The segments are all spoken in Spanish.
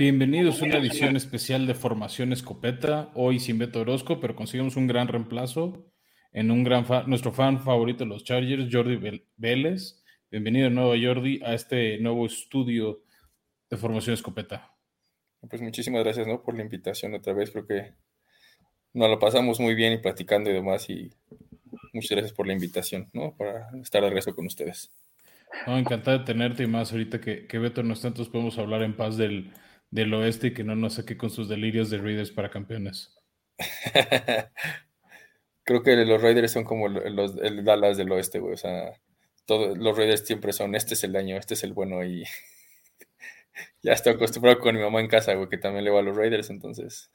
Bienvenidos a una edición especial de Formación Escopeta. Hoy sin Beto Orozco, pero conseguimos un gran reemplazo en un gran nuestro fan favorito de los Chargers, Jordi Vélez. Bienvenido de nuevo, Jordi, a este nuevo estudio de Formación Escopeta. Pues muchísimas gracias ¿no? por la invitación otra vez. Creo que nos lo pasamos muy bien y platicando y demás. Y muchas gracias por la invitación, ¿no? Para estar de regreso con ustedes. No, encantado de tenerte y más ahorita que, que Beto no está, entonces podemos hablar en paz del, del oeste y que no nos saque con sus delirios de Raiders para campeones. Creo que los Raiders son como los el Dallas del oeste, güey. O sea, todos los Raiders siempre son, este es el año, este es el bueno y ya estoy acostumbrado con mi mamá en casa, güey, que también le va a los Raiders, entonces.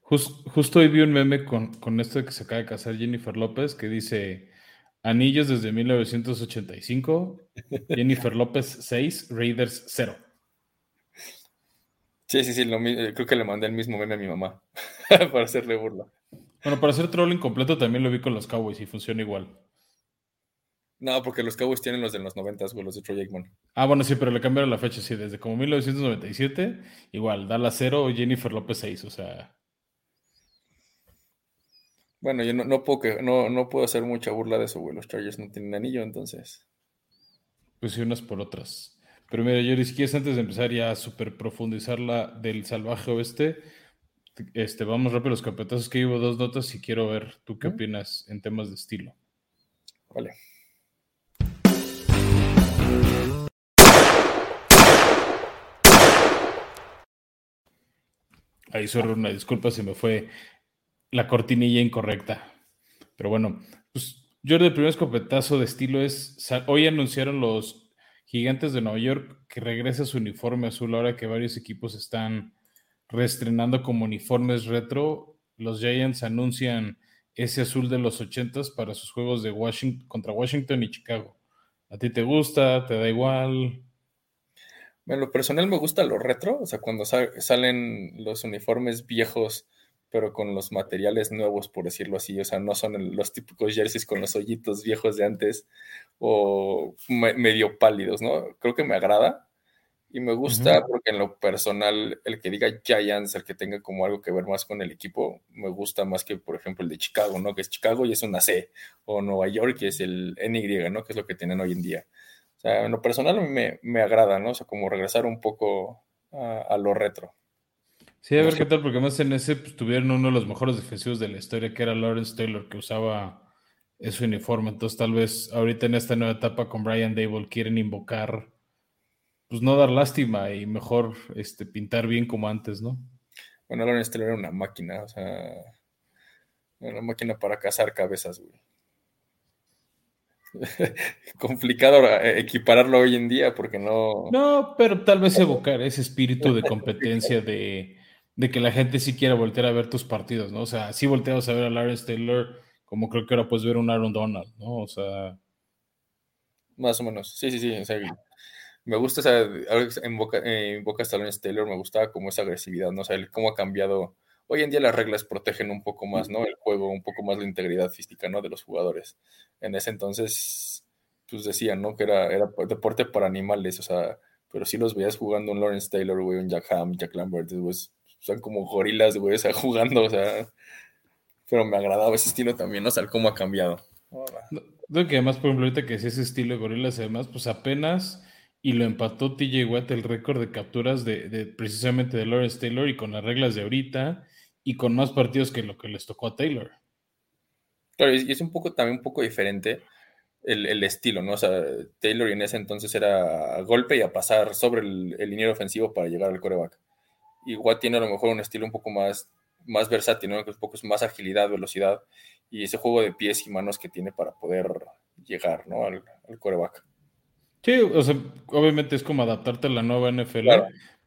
justo hoy vi un meme con, con esto de que se acaba de casar Jennifer López que dice anillos desde 1985, Jennifer López 6, Raiders 0. Sí, sí, sí, eh, creo que le mandé el mismo meme a mi mamá para hacerle burla. Bueno, para hacer trolling completo también lo vi con los Cowboys y funciona igual. No, porque los Cowboys tienen los de los 90, güey, los de Troy Aikman. Ah, bueno, sí, pero le cambiaron la fecha, sí, desde como 1997, igual, Dallas 0, Jennifer López 6, o sea. Bueno, yo no, no, puedo no, no puedo hacer mucha burla de eso, güey. Los Chargers no tienen anillo, entonces. Pues sí, unas por otras. Pero mira, Yuri, si quieres antes de empezar ya a super profundizar la del salvaje oeste, este, vamos rápido a los campeonatos que llevo dos notas y quiero ver tú qué opinas en temas de estilo. Vale. Ahí solo una disculpa, se me fue la cortinilla incorrecta. Pero bueno, pues yo el primer escopetazo de estilo es, hoy anunciaron los Gigantes de Nueva York que regresa su uniforme azul ahora que varios equipos están reestrenando como uniformes retro. Los Giants anuncian ese azul de los 80 para sus juegos de Washington contra Washington y Chicago. ¿A ti te gusta? ¿Te da igual? En lo personal me gusta lo retro, o sea, cuando salen los uniformes viejos pero con los materiales nuevos, por decirlo así. O sea, no son los típicos jerseys con los hoyitos viejos de antes o medio pálidos, ¿no? Creo que me agrada y me gusta porque en lo personal, el que diga Giants, el que tenga como algo que ver más con el equipo, me gusta más que, por ejemplo, el de Chicago, ¿no? Que es Chicago y es una C, o Nueva York, que es el NY, ¿no? Que es lo que tienen hoy en día. O sea, en lo personal me, me agrada, ¿no? O sea, como regresar un poco a lo retro. Sí, a ver qué tal, porque más en ese pues, tuvieron uno de los mejores defensivos de la historia, que era Lawrence Taylor, que usaba ese uniforme. Entonces, tal vez ahorita en esta nueva etapa con Brian Dable quieren invocar, pues no dar lástima y mejor este, pintar bien como antes, ¿no? Bueno, Lawrence Taylor era una máquina, o sea, una máquina para cazar cabezas, güey. complicado eh, equipararlo hoy en día porque no. No, pero tal vez evocar ese espíritu de competencia de de que la gente sí quiera voltear a ver tus partidos, ¿no? O sea, sí volteamos a ver a Lawrence Taylor, como creo que ahora puedes ver un Aaron Donald, ¿no? O sea. Más o menos. Sí, sí, sí. O sea, me gusta esa. En boca, en boca hasta Lawrence Taylor, me gustaba como esa agresividad, ¿no? O sea, cómo ha cambiado. Hoy en día las reglas protegen un poco más, ¿no? El juego, un poco más la integridad física, ¿no? De los jugadores. En ese entonces, pues decían, ¿no? Que era, era deporte para animales, o sea, pero si los veías jugando un Lawrence Taylor, güey, un Jack Ham, Jack Lambert, pues son como gorilas, güey, o sea, jugando, o sea, pero me agradaba ese estilo también, ¿no? O sea, cómo ha cambiado. Creo que además, por ejemplo, ahorita que es ese estilo de gorilas, además, pues apenas y lo empató TJ Watt el récord de capturas de, precisamente de Lawrence Taylor y con las reglas de ahorita y con más partidos que lo que les tocó a Taylor. Claro, y es un poco también un poco diferente el, estilo, ¿no? O sea, Taylor en ese entonces era a golpe y a pasar sobre el, el liniero ofensivo para llegar al coreback Watt tiene a lo mejor un estilo un poco más, más versátil, ¿no? que un poco más agilidad, velocidad y ese juego de pies y manos que tiene para poder llegar ¿no? al, coreback. Sí, o sea, obviamente es como adaptarte a la nueva NFL,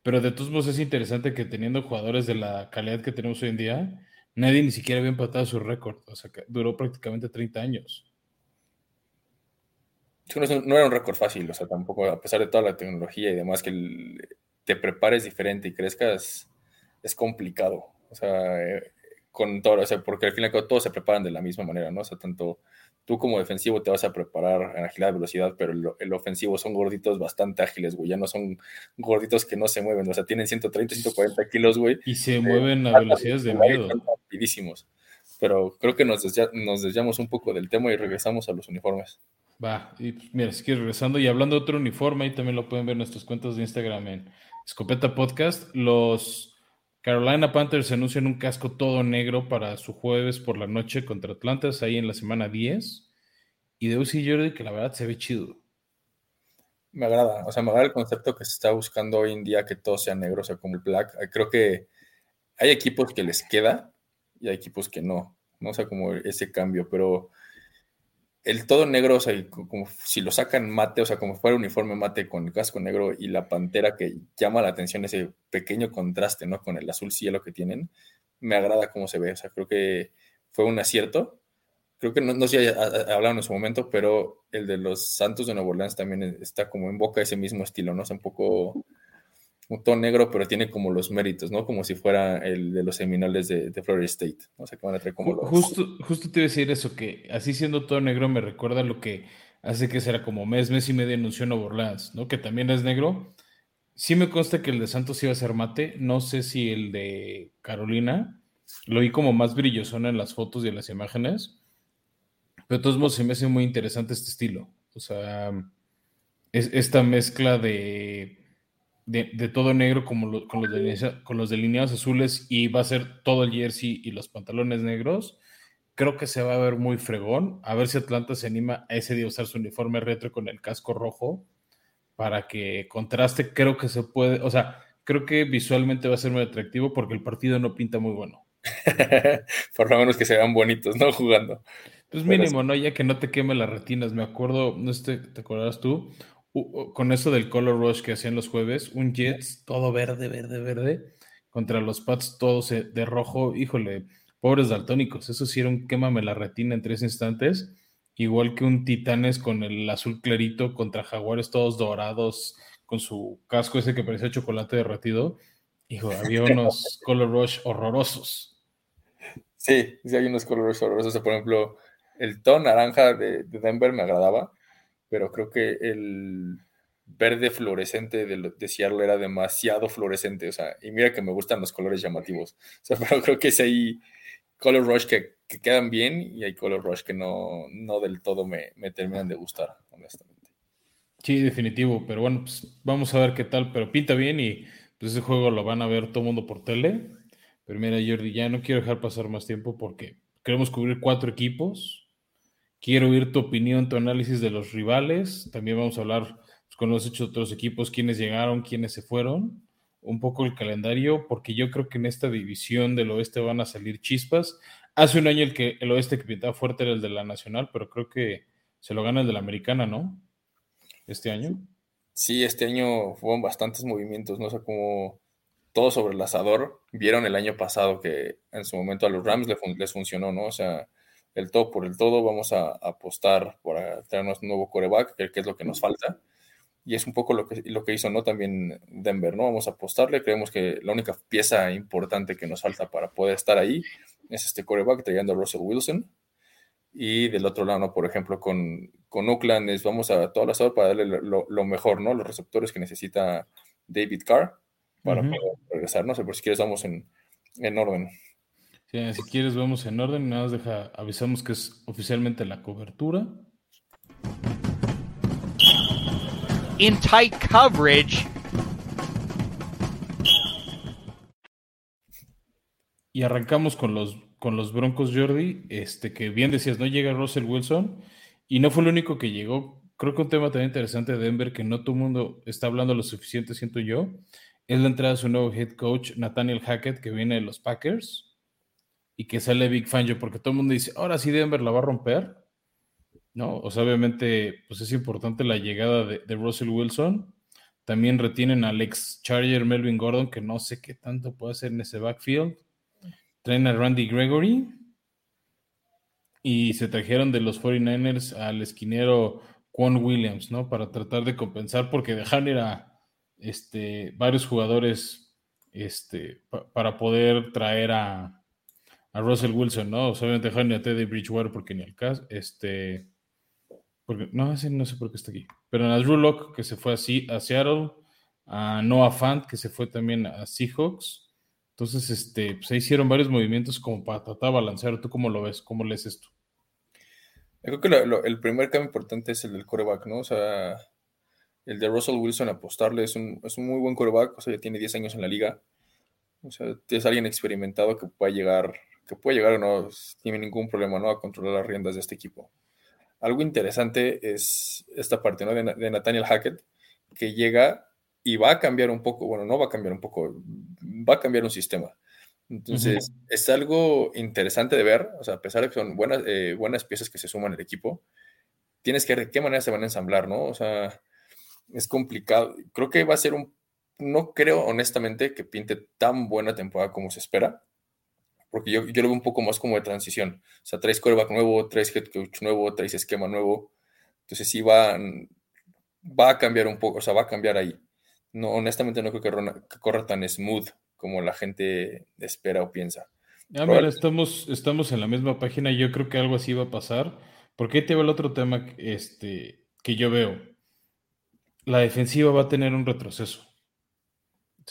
pero de todos modos es interesante que teniendo jugadores de la calidad que tenemos hoy en día, nadie ni siquiera había empatado su récord, o sea, que duró prácticamente 30 años. no, era un récord fácil, o sea, tampoco, a pesar de toda la tecnología y demás, que el, te prepares diferente y crezcas, es complicado. O sea, eh, con todo, o sea, porque al final todos se preparan de la misma manera, ¿no? O sea, tanto tú como defensivo te vas a preparar en agilidad, velocidad, pero el, ofensivo son gorditos bastante ágiles, güey, ya no son gorditos que no se mueven, o sea, tienen 130, 140 kilos, güey. Y se mueven a velocidades de miedo. Rapidísimos. Pero creo que nos, nos desviamos un poco del tema y regresamos a los uniformes. Va, y pues, mira, si quieres regresando y hablando de otro uniforme, ahí también lo pueden ver en nuestros cuentos de Instagram en Escopeta Podcast, los Carolina Panthers anuncian un casco todo negro para su jueves por la noche contra Atlantas ahí en la semana 10. Y de decir, Jordi, que la verdad se ve chido. Me agrada, o sea, me agrada el concepto que se está buscando hoy en día que todo sea negro, o sea, como el black. Creo que hay equipos que les queda y hay equipos que no, no o sea, como ese cambio, pero el todo negro, o sea, como si lo sacan mate, o sea, como fuera uniforme mate con el casco negro y la pantera que llama la atención ese pequeño contraste, ¿no? Con el azul cielo que tienen, me agrada cómo se ve, o sea, creo que fue un acierto. Creo que no, no sé si hablaron en su momento, pero el de los Santos de Nueva Orleans también está como en boca ese mismo estilo, ¿no? O sea, un poco un tono negro, pero tiene como los méritos, ¿no? Como si fuera el de los seminales de, Florida State. O sea, que van a traer como los... Justo, justo te iba a decir eso, que así siendo todo negro me recuerda lo que hace que será como mes, mes y medio anunció Nuevo Orleans, ¿no? Que también es negro. Sí me consta que el de Santos iba a ser mate. No sé si el de Carolina. Lo vi como más brillosón en las fotos y en las imágenes. Pero de todos modos se me hace muy interesante este estilo. O sea, es esta mezcla de de, todo negro como con, los delineados, con los delineados azules y va a ser todo el jersey y los pantalones negros. Creo que se va a ver muy fregón. A ver si Atlanta se anima a ese día a usar su uniforme retro con el casco rojo para que contraste. Creo que se puede, o sea, creo que visualmente va a ser muy atractivo porque el partido no pinta muy bueno. Por lo menos que se vean bonitos, ¿no? Jugando. Pues mínimo, ¿no? Ya que no te queme las retinas. Me acuerdo, no sé, ¿te acordarás tú? Con eso del color rush que hacían los jueves, un Jets todo verde, verde, verde, contra los Pats todos de rojo, híjole, pobres daltónicos, eso sí era un quémame la retina en tres instantes, igual que un Titanes con el azul clarito contra Jaguares todos dorados, con su casco ese que parecía chocolate derretido, hijo, había unos color rush horrorosos. Sí, sí hay unos color rush horrorosos, por ejemplo, el tono naranja de Denver me agradaba, pero creo que el verde fluorescente de, de, era demasiado fluorescente, o sea, y mira que me gustan los colores llamativos, o sea, pero creo que es ahí color rush que, quedan bien y hay color rush que no, no del todo me, me, terminan de gustar, honestamente. Sí, definitivo, pero bueno, pues vamos a ver qué tal, pero pinta bien y pues ese juego lo van a ver todo mundo por tele, pero mira Jordi, ya no quiero dejar pasar más tiempo porque queremos cubrir cuatro equipos, Quiero oír tu opinión, tu análisis de los rivales. También vamos a hablar pues, con los hechos de otros equipos, quiénes llegaron, quiénes se fueron. Un poco el calendario, porque yo creo que en esta división del oeste van a salir chispas. Hace un año el, que, el oeste que pintaba fuerte era el de la nacional, pero creo que se lo gana el de la americana, ¿no? Este año. Sí, este año fueron bastantes movimientos, ¿no? O sea, como todo sobre el asador. Vieron el año pasado que en su momento a los Rams les, les funcionó, ¿no? O sea, el todo por el todo, vamos a, apostar por traernos un nuevo coreback, que, es lo que nos falta. Y es un poco lo que, lo que hizo ¿no? también Denver, ¿no? Vamos a apostarle, creemos que la única pieza importante que nos falta para poder estar ahí es este coreback trayendo a Russell Wilson. Y del otro lado, por ejemplo, con, con Oakland es vamos a toda la hora para darle lo, mejor, ¿no? Los receptores que necesita David Carr para poder regresar. No sé, por si quieres vamos en, en orden si quieres, vamos en orden. Nada más deja, avisamos que es oficialmente la cobertura. In tight coverage. Y arrancamos con los, con los Broncos, Jordi. Este, que bien decías, no llega Russell Wilson. Y no fue el único que llegó. Creo que un tema también interesante de Denver que no todo el mundo está hablando lo suficiente, siento yo, es la entrada de su nuevo head coach, Nathaniel Hackett, que viene de los Packers y que sale Big Fangio, porque todo el mundo dice, ahora sí Denver la va a romper, ¿no? O sea, obviamente, pues es importante la llegada de, Russell Wilson. También retienen al ex Charger Melvin Gordon, que no sé qué tanto puede hacer en ese backfield. Traen a Randy Gregory. Y se trajeron de los 49ers al esquinero Quan Williams, ¿no? Para tratar de compensar, porque dejaron ir a este, varios jugadores este, para poder traer a, a Russell Wilson, ¿no? O sea, obviamente dejaron a Teddy Bridgewater porque ni al caso, este, porque, no, no sé por qué está aquí, pero en Drew Locke que se fue así a Seattle, a Noah Fant que se fue también a Seahawks, entonces, este, pues ahí hicieron varios movimientos como para tratar de balancear. ¿Tú cómo lo ves? ¿Cómo lees esto? Yo creo que el primer cambio importante es el del coreback, ¿no? O sea, el de Russell Wilson apostarle es un, es un muy buen coreback, o sea, ya tiene 10 años en la liga. O sea, es alguien experimentado que puede llegar, que puede llegar o no, tiene ningún problema, ¿no? A controlar las riendas de este equipo. Algo interesante es esta parte, ¿no? De, de Nathaniel Hackett, que llega y va a cambiar un poco, bueno, no va a cambiar un poco, va a cambiar un sistema. Entonces, es algo interesante de ver, o sea, a pesar de que son buenas, eh, buenas piezas que se suman al equipo, tienes que ver de qué manera se van a ensamblar, ¿no? O sea, es complicado. Creo que va a ser un, no creo honestamente que pinte tan buena temporada como se espera, porque yo, yo lo veo un poco más como de transición. O sea, traes quarterback nuevo, traes head coach nuevo, traes esquema nuevo. Entonces sí va, va a cambiar un poco, o sea, va a cambiar ahí. No, honestamente no creo que, que corra tan smooth como la gente espera o piensa. Ah, mira, estamos, estamos en la misma página. Yo creo que algo así va a pasar. Porque ahí te veo el otro tema este, que yo veo la defensiva va a tener un retroceso.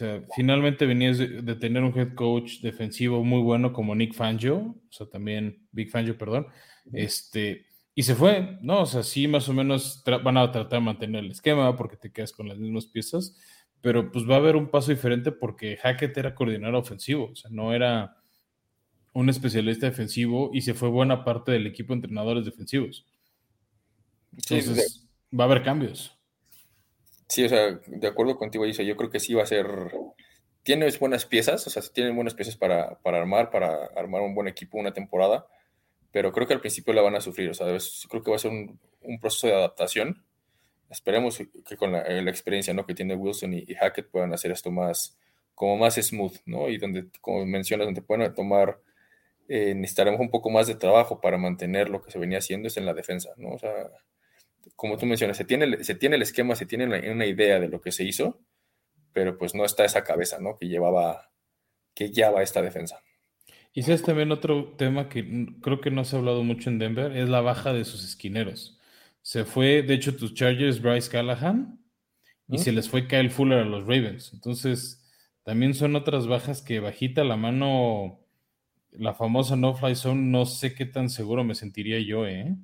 O sea, finalmente venías de, tener un head coach defensivo muy bueno como Nick Fangio, o sea, también Big Fangio, perdón, este, y se fue, ¿no? O sea, sí, más o menos van a tratar de mantener el esquema porque te quedas con las mismas piezas, pero pues va a haber un paso diferente porque Hackett era coordinador ofensivo, o sea, no era un especialista defensivo y se fue buena parte del equipo de entrenadores defensivos. Entonces, va a haber cambios. Sí, o sea, de acuerdo contigo, dice, yo creo que sí va a ser. Tienes buenas piezas, o sea, tienen buenas piezas para, armar, para armar un buen equipo una temporada, pero creo que al principio la van a sufrir, o sea, creo que va a ser un, proceso de adaptación. Esperemos que con la, experiencia ¿no? que tiene Wilson y, Hackett puedan hacer esto más, como más smooth, ¿no? Y donde, como mencionas, donde puedan tomar, eh, necesitaremos un poco más de trabajo para mantener lo que se venía haciendo es en la defensa, ¿no? O sea, como tú mencionas, se tiene, se tiene el esquema, se tiene una idea de lo que se hizo, pero pues no está esa cabeza, ¿no? Que llevaba, que guiaba esta defensa. Y sabes también otro tema que creo que no se ha hablado mucho en Denver, es la baja de sus esquineros. Se fue, de hecho, tus Chargers, Bryce Callahan, y se les fue Kyle Fuller a los Ravens. Entonces, también son otras bajas que bajita la mano, la famosa no-fly zone, no sé qué tan seguro me sentiría yo, ¿eh?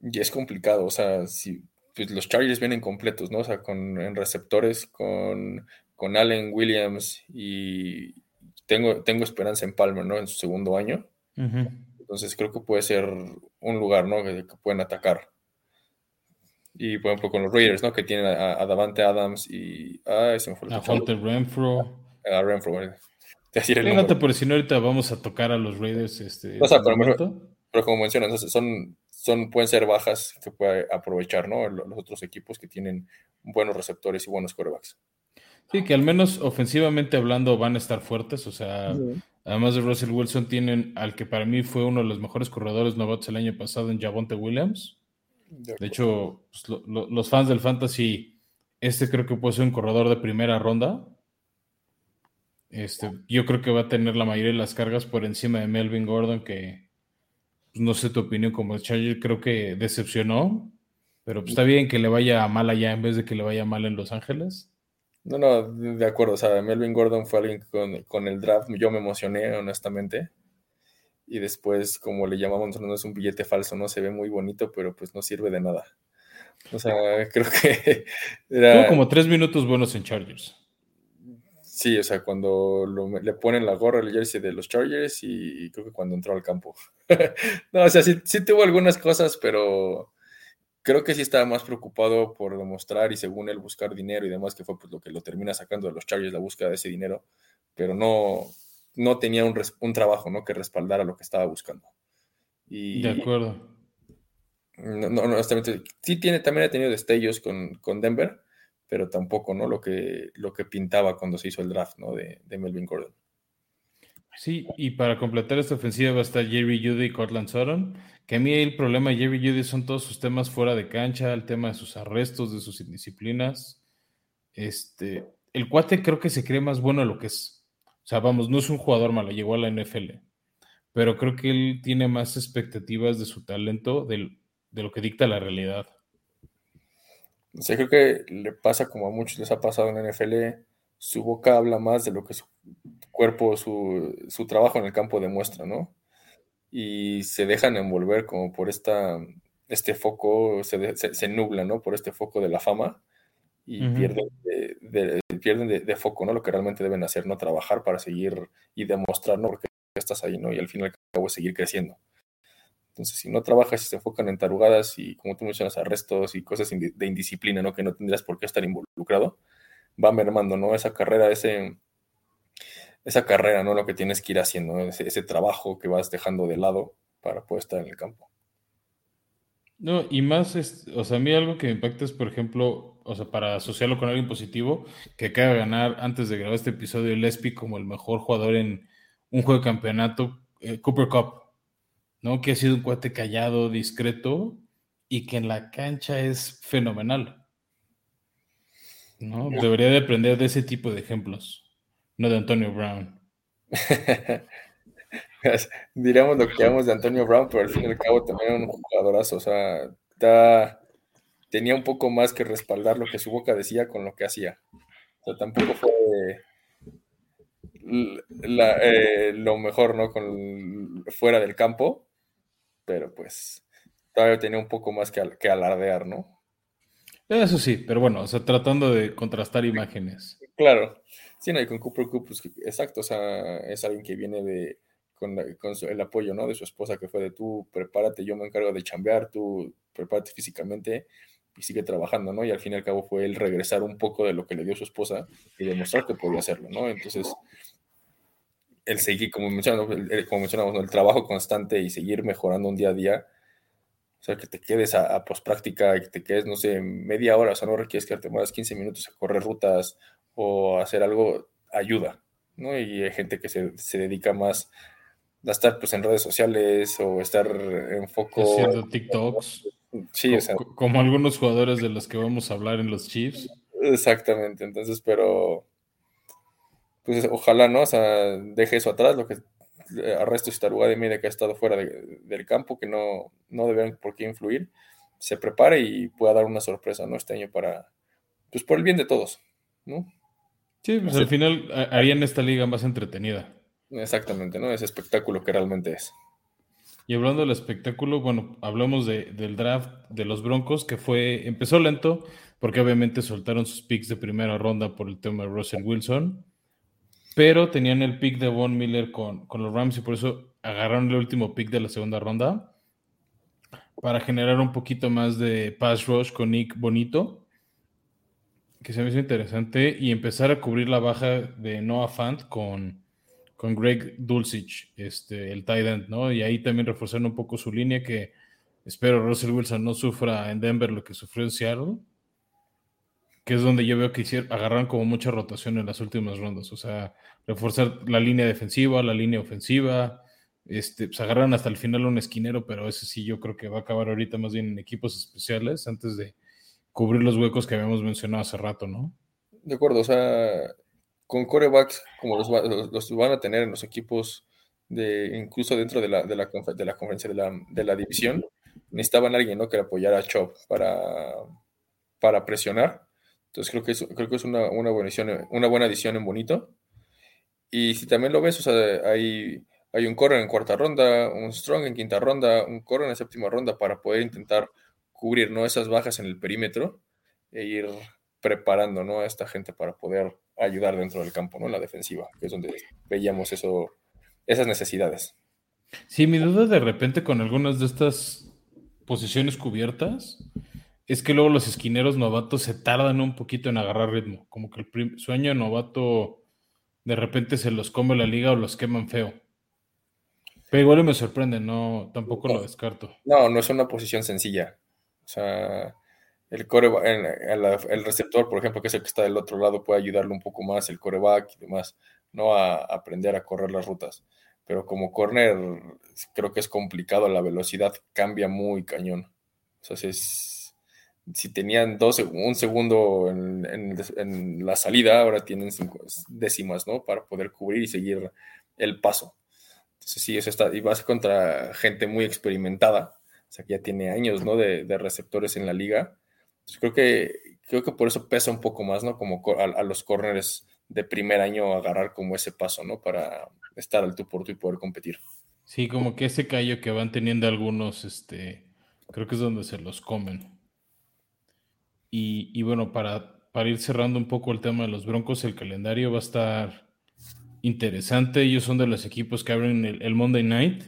Y es complicado, o sea, si pues, los Chargers vienen completos, ¿no? O sea, con en receptores, con, con Allen Williams y tengo, tengo esperanza en Palmer, ¿no? En su segundo año. Entonces creo que puede ser un lugar, ¿no? Que, pueden atacar. Y por ejemplo con los Raiders, ¿no? Que tienen a, Davante Adams y... Ah, se me fue el A Renfro. A Renfro, eh. Fíjate, por si no ahorita vamos a tocar a los Raiders. Este, o sea, pero, pero, como mencionas, son son, pueden ser bajas que puede aprovechar, ¿no? Los otros equipos que tienen buenos receptores y buenos corebacks. Sí, que al menos ofensivamente hablando van a estar fuertes, o sea, además de Russell Wilson tienen al que para mí fue uno de los mejores corredores novatos el año pasado en Javonte Williams. De, hecho, pues, los fans del fantasy, este creo que puede ser un corredor de primera ronda. Este, yo creo que va a tener la mayoría de las cargas por encima de Melvin Gordon, que no sé tu opinión como Charger, creo que decepcionó, pero pues, está bien que le vaya mal allá en vez de que le vaya mal en Los Ángeles. No, no, de acuerdo. O sea, Melvin Gordon fue alguien con, con el draft, yo me emocioné, honestamente. Y después, como le llamamos, no es un billete falso, ¿no? Se ve muy bonito, pero pues no sirve de nada. O sea, creo que era... Tuvo como tres minutos buenos en Chargers. Sí, o sea, cuando le ponen la gorra, el jersey de los Chargers y, creo que cuando entró al campo. no, o sea, sí, tuvo algunas cosas, pero creo que sí estaba más preocupado por demostrar y según él buscar dinero y demás, que fue pues lo que lo termina sacando de los Chargers, la búsqueda de ese dinero, pero no, no tenía un, un trabajo ¿no? que respaldara lo que estaba buscando. Y, de acuerdo. No, no, honestamente, sí tiene, también ha tenido destellos con, con Denver, pero tampoco, ¿no? Lo que, lo que pintaba cuando se hizo el draft, ¿no? De, Melvin Gordon. Sí, y para completar esta ofensiva va a estar Jerry Judy y Cortland Sutton, que a mí el problema de Jerry Judy son todos sus temas fuera de cancha, el tema de sus arrestos, de sus indisciplinas. Este, el cuate creo que se cree más bueno de lo que es. O sea, vamos, no es un jugador malo, llegó a la NFL. Pero creo que él tiene más expectativas de su talento de lo que dicta la realidad. O sea, creo que le pasa como a muchos les ha pasado en la NFL, su boca habla más de lo que su cuerpo, su, su trabajo en el campo demuestra, ¿no? Y se dejan envolver como por esta, este foco, se, se, nubla, ¿no? Por este foco de la fama y pierden, de, pierden de, foco, ¿no? Lo que realmente deben hacer, ¿no? Trabajar para seguir y demostrar, ¿no? Porque estás ahí, ¿no? Y al final acabo de seguir creciendo. Entonces, si no trabajas y se enfocan en tarugadas y, como tú mencionas, arrestos y cosas de indisciplina, ¿no? Que no tendrías por qué estar involucrado, va mermando, ¿no? Esa carrera, ese, esa carrera, ¿no? Lo que tienes que ir haciendo, ese, trabajo que vas dejando de lado para poder estar en el campo. No, y más, o sea, a mí algo que me impacta es, por ejemplo, o sea, para asociarlo con alguien positivo, que acaba de ganar antes de grabar este episodio el ESPI como el mejor jugador en un juego de campeonato, eh, Cooper Cup, ¿no? Que ha sido un cuate callado, discreto y que en la cancha es fenomenal. ¿No? Debería de aprender de ese tipo de ejemplos no de Antonio Brown. Diríamos lo que llamamos de Antonio Brown, pero al fin y al cabo también era un jugadorazo. O sea, tenía un poco más que respaldar lo que su boca decía con lo que hacía. O sea, tampoco fue eh, lo mejor, ¿no? Con, fuera del campo, pero pues todavía tenía un poco más que, que alardear, ¿no? Eso sí, pero bueno, o sea, tratando de contrastar imágenes. Claro. Sí, no, y con Cooper Coop, pues, exacto, o sea, es alguien que viene de, con, el apoyo, ¿no? De su esposa, que fue de tú, prepárate, yo me encargo de chambear, tú prepárate físicamente y sigue trabajando, ¿no? Y al fin y al cabo fue el regresar un poco de lo que le dio su esposa y demostrar que podía hacerlo, ¿no? Entonces, el seguir, como mencionamos, el, como mencionamos, el trabajo constante y seguir mejorando un día a día, o sea, que te quedes a, a pospráctica, que te quedes, no sé, media hora, o sea, no requieres que te muevas 15 minutos a correr rutas o hacer algo ayuda, ¿no? Y hay gente que se, dedica más a estar pues en redes sociales o estar en foco. Haciendo TikToks. Sí, o sea, como algunos jugadores de los que vamos a hablar en los Chiefs. Exactamente, entonces, pero pues ojalá, ¿no? O sea, deje eso atrás, lo que arresto y taruga de media que ha estado fuera del campo, que no, no deben por qué influir, se prepare y pueda dar una sorpresa, ¿no? Este año para, pues por el bien de todos, ¿no? Sí, pues al final harían esta liga más entretenida. Exactamente, ¿no? Ese espectáculo que realmente es. Y hablando del espectáculo, bueno, hablamos del draft de los Broncos, que fue, empezó lento, porque obviamente soltaron sus picks de primera ronda por el tema de Russell Wilson, pero tenían el pick de Von Miller con, con los Rams y por eso agarraron el último pick de la segunda ronda para generar un poquito más de pass rush con Nick Bonito que se me hizo interesante y empezar a cubrir la baja de Noah Fant con, con Greg Dulcich, este, el tight end, ¿no? Y ahí también reforzar un poco su línea que espero Russell Wilson no sufra en Denver lo que sufrió en Seattle, que es donde yo veo que hicieron, agarraron como mucha rotación en las últimas rondas, o sea, reforzar la línea defensiva, la línea ofensiva, este, pues agarraron hasta el final un esquinero, pero ese sí yo creo que va a acabar ahorita más bien en equipos especiales antes de cubrir los huecos que habíamos mencionado hace rato, ¿no? De acuerdo, o sea, con corebacks como los, los, van a tener en los equipos de incluso dentro de la, de la, de la conferencia de la, de la, división, necesitaban alguien ¿no? que apoyara a Chop para, para presionar. Entonces creo que es, creo que es una, una, buena edición, una buena edición en bonito. Y si también lo ves, o sea, hay, hay un core en cuarta ronda, un strong en quinta ronda, un core en séptima ronda para poder intentar cubrir ¿no? esas bajas en el perímetro e ir preparando ¿no? a esta gente para poder ayudar dentro del campo, ¿no? En la defensiva, que es donde veíamos eso, esas necesidades. Sí, mi duda de repente con algunas de estas posiciones cubiertas es que luego los esquineros novatos se tardan un poquito en agarrar ritmo, como que el sueño novato de repente se los come la liga o los queman feo. Pero igual me sorprende, no, tampoco lo descarto. No, no es una posición sencilla. O sea, el, core, el, receptor, por ejemplo, que es el que está del otro lado, puede ayudarle un poco más, el coreback y demás, no a, aprender a correr las rutas. Pero como corner, creo que es complicado, la velocidad cambia muy cañón. O sea, es si tenían dos, un segundo en, la salida, ahora tienen cinco décimas, ¿no? Para poder cubrir y seguir el paso. Entonces, sí, eso está, y vas contra gente muy experimentada, o sea, que ya tiene años, ¿no? De, receptores en la liga. creo que, creo que por eso pesa un poco más, ¿no? Como a, los corners de primer año agarrar como ese paso, ¿no? Para estar al tú por tú y poder competir. Sí, como que ese callo que van teniendo algunos, este, creo que es donde se los comen. Y, bueno, para, para ir cerrando un poco el tema de los Broncos, el calendario va a estar interesante. Ellos son de los equipos que abren el, Monday Night,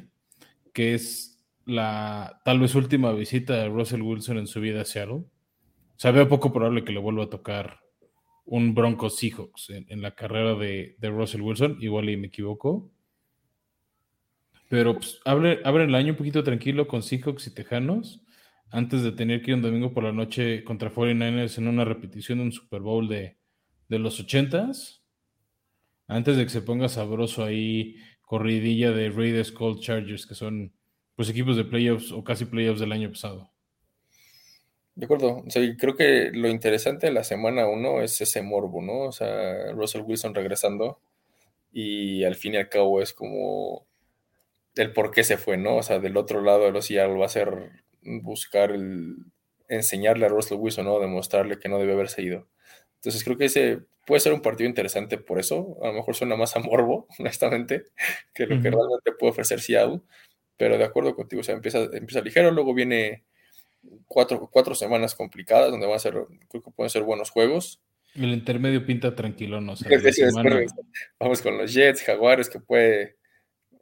que es la tal vez última visita de Russell Wilson en su vida a Seattle. O sea, veo poco probable que le vuelva a tocar un Broncos Seahawks en, la carrera de, de, Russell Wilson, igual y me equivoco. Pero pues, abre, abre el año un poquito tranquilo con Seahawks y Tejanos antes de tener que ir un domingo por la noche contra 49ers en una repetición de un Super Bowl de, los 80s. Antes de que se ponga sabroso ahí, corridilla de Raiders Cold Chargers, que son pues equipos de playoffs o casi playoffs del año pasado. De acuerdo. O sea, creo que lo interesante de la semana uno es ese morbo, ¿no? O sea, Russell Wilson regresando y al fin y al cabo es como el por qué se fue, ¿no? O sea, del otro lado de los Seattle va a ser buscar el enseñarle a Russell Wilson, ¿no? Demostrarle que no debe haberse ido. Entonces creo que ese puede ser un partido interesante por eso. A lo mejor suena más a morbo, honestamente, que lo que realmente puede ofrecer Seattle. Pero de acuerdo contigo, o sea, empieza, empieza ligero, luego viene cuatro, cuatro semanas complicadas donde van a ser, creo que pueden ser buenos juegos. El intermedio pinta tranquilo, no sé. Vamos con los Jets, Jaguares, que puede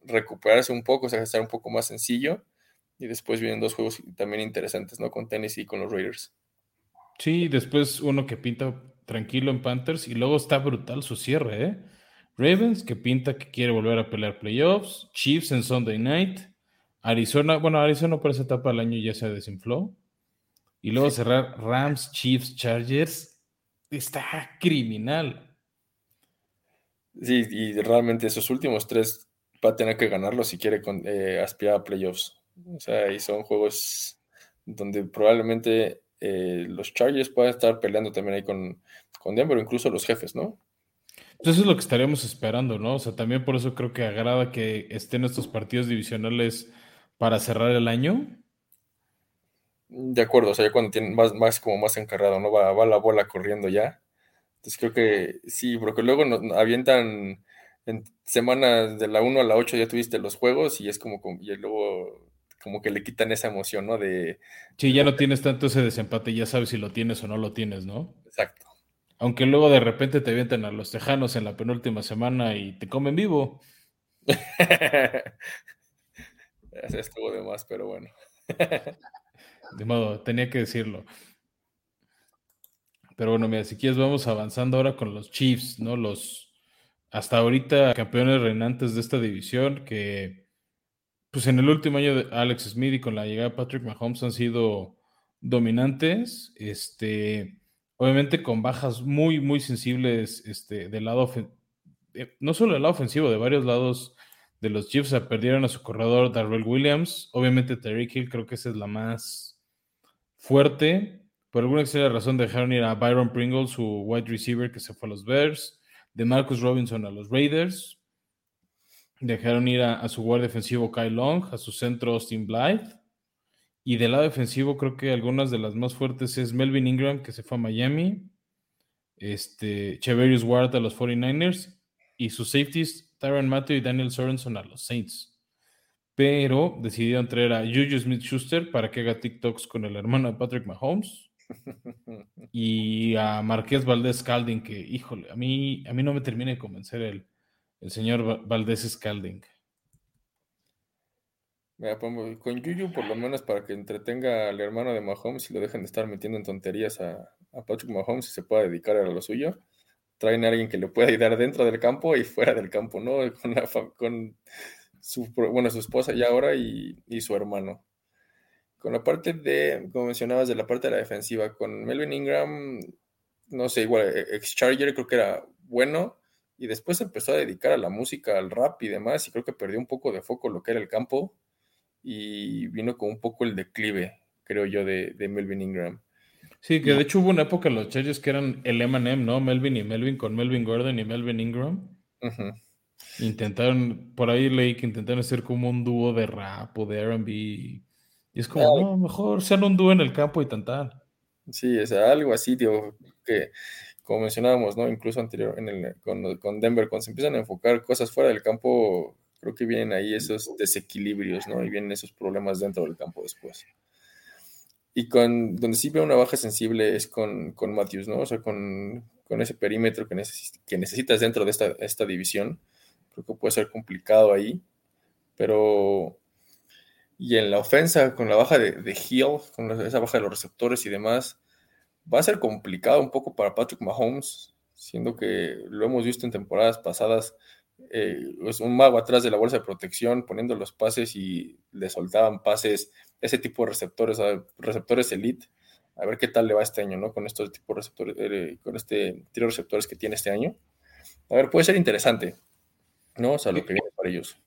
recuperarse un poco, o sea, estar un poco más sencillo. Y después vienen dos juegos también interesantes, ¿no? Con Tennessee y con los Raiders. Sí, después uno que pinta tranquilo en Panthers y luego está brutal su cierre, ¿eh? Ravens que pinta que quiere volver a pelear playoffs, Chiefs en Sunday Night, Arizona, bueno, Arizona por esa etapa del año ya se desinfló. Y luego cerrar Rams, Chiefs, Chargers. Está criminal. Sí, y realmente esos últimos tres va a tener que ganarlos si quiere eh, aspirar a playoffs. O sea, y son juegos donde probablemente eh, los Chargers puedan estar peleando también ahí con, con Denver, incluso los jefes, ¿no? Pues eso es lo que estaríamos esperando, ¿no? O sea, también por eso creo que agrada que estén estos partidos divisionales para cerrar el año. De acuerdo, o sea, ya cuando tienen más, más como más encarrado, ¿no? Va, va la bola corriendo ya. Entonces creo que sí, porque luego nos avientan en semanas de la 1 a la 8 ya tuviste los juegos y es como, y luego como que le quitan esa emoción, ¿no? De... Sí, ya no tienes tanto ese desempate, ya sabes si lo tienes o no lo tnes, ¿no? Exacto. Aunque luego de repente te avientan a los tejanos en la penúltima semana y te comen vivo. estuvo de más, pero bueno. de modo, tenía que decirlo. Pero bueno, mira, si quieres vamos avanzando ahora con los Chiefs, ¿no? Los hasta ahorita campeones reinantes de esta división que pues en el último año de Alex Smith y con la llegada de Patrick Mahomes han sido dominantes, este, obviamente con bajas muy, muy sensibles este, del lado, eh, no solo del lado ofensivo, de varios lados de los Chiefs, perdieron a su corredor Darrell Williams, obviamente Terry Hill creo que esa es la más fuerte, por alguna extraña razón dejaron ir a Byron Pringle, su wide receiver que se fue a los Bears, de Marcus Robinson a los Raiders, Dejaron ir a, su guardia defensivo Kyle Long, a su centro Austin Blythe. Y del lado defensivo creo que algunas de las más fuertes es Melvin Ingram, que se fue a Miami. Este, Cheverius Ward a los 49ers. Y sus safeties, Tyron Matthew y Daniel Sorenson a los Saints. Pero decidieron traer a Juju Smith-Schuster para que haga TikToks con el hermano de Patrick Mahomes. y a Marqués Valdés Scalding, que, híjole, a mí, a mí no me termina de convencer el, el señor Valdés Scalding. con Yuyu, por lo menos para que entretenga al hermano de Mahomes y lo dejen de estar metiendo en tonterías a, Patrick Mahomes y se pueda dedicar a lo suyo. Traen a alguien que le pueda ayudar dentro del campo y fuera del campo, ¿no? Con, su, bueno, su esposa ya ahora y, y su hermano. Con la parte de, como mencionabas, de la parte de la defensiva, con Melvin Ingram, no sé, igual, ex Charger creo que era bueno, y después empezó a dedicar a la música, al rap y demás, y creo que perdió un poco de foco lo que era el campo y vino con un poco el declive, creo yo, de, Melvin Ingram. Sí, que de hecho hubo una época en los Chargers que eran el M&M, ¿no? Melvin y Melvin con Melvin Gordon y Melvin Ingram. Intentaron, por ahí leí que intentaron hacer como un dúo de rap o de R&B. Y es como, no, mejor sean un dúo en el campo y tantar. Sí, o sea, algo así, digo, que como mencionábamos, ¿no? Incluso anterior en el, con, con, Denver, cuando se empiezan a enfocar cosas fuera del campo, creo que vienen ahí esos desequilibrios, ¿no? Y vienen esos problemas dentro del campo después. Y con donde sí veo una baja sensible es con, con Matthews, ¿no? O sea, con, con ese perímetro que, que necesitas dentro de esta, esta división. Creo que puede ser complicado ahí. Pero. Y en la ofensa, con la baja de, de Hill, con esa baja de los receptores y demás, va a ser complicado un poco para Patrick Mahomes, siendo que lo hemos visto en temporadas pasadas. Eh, es un mago atrás de la bolsa de protección, poniendo los pases y le soltaban pases ese tipo de receptores, receptores elite, a ver qué tal le va este año, ¿no? Con estos tipos de receptores, eh, con este tiro de receptores que tiene este año. A ver, puede ser interesante, ¿no? O sea, lo que viene para ellos.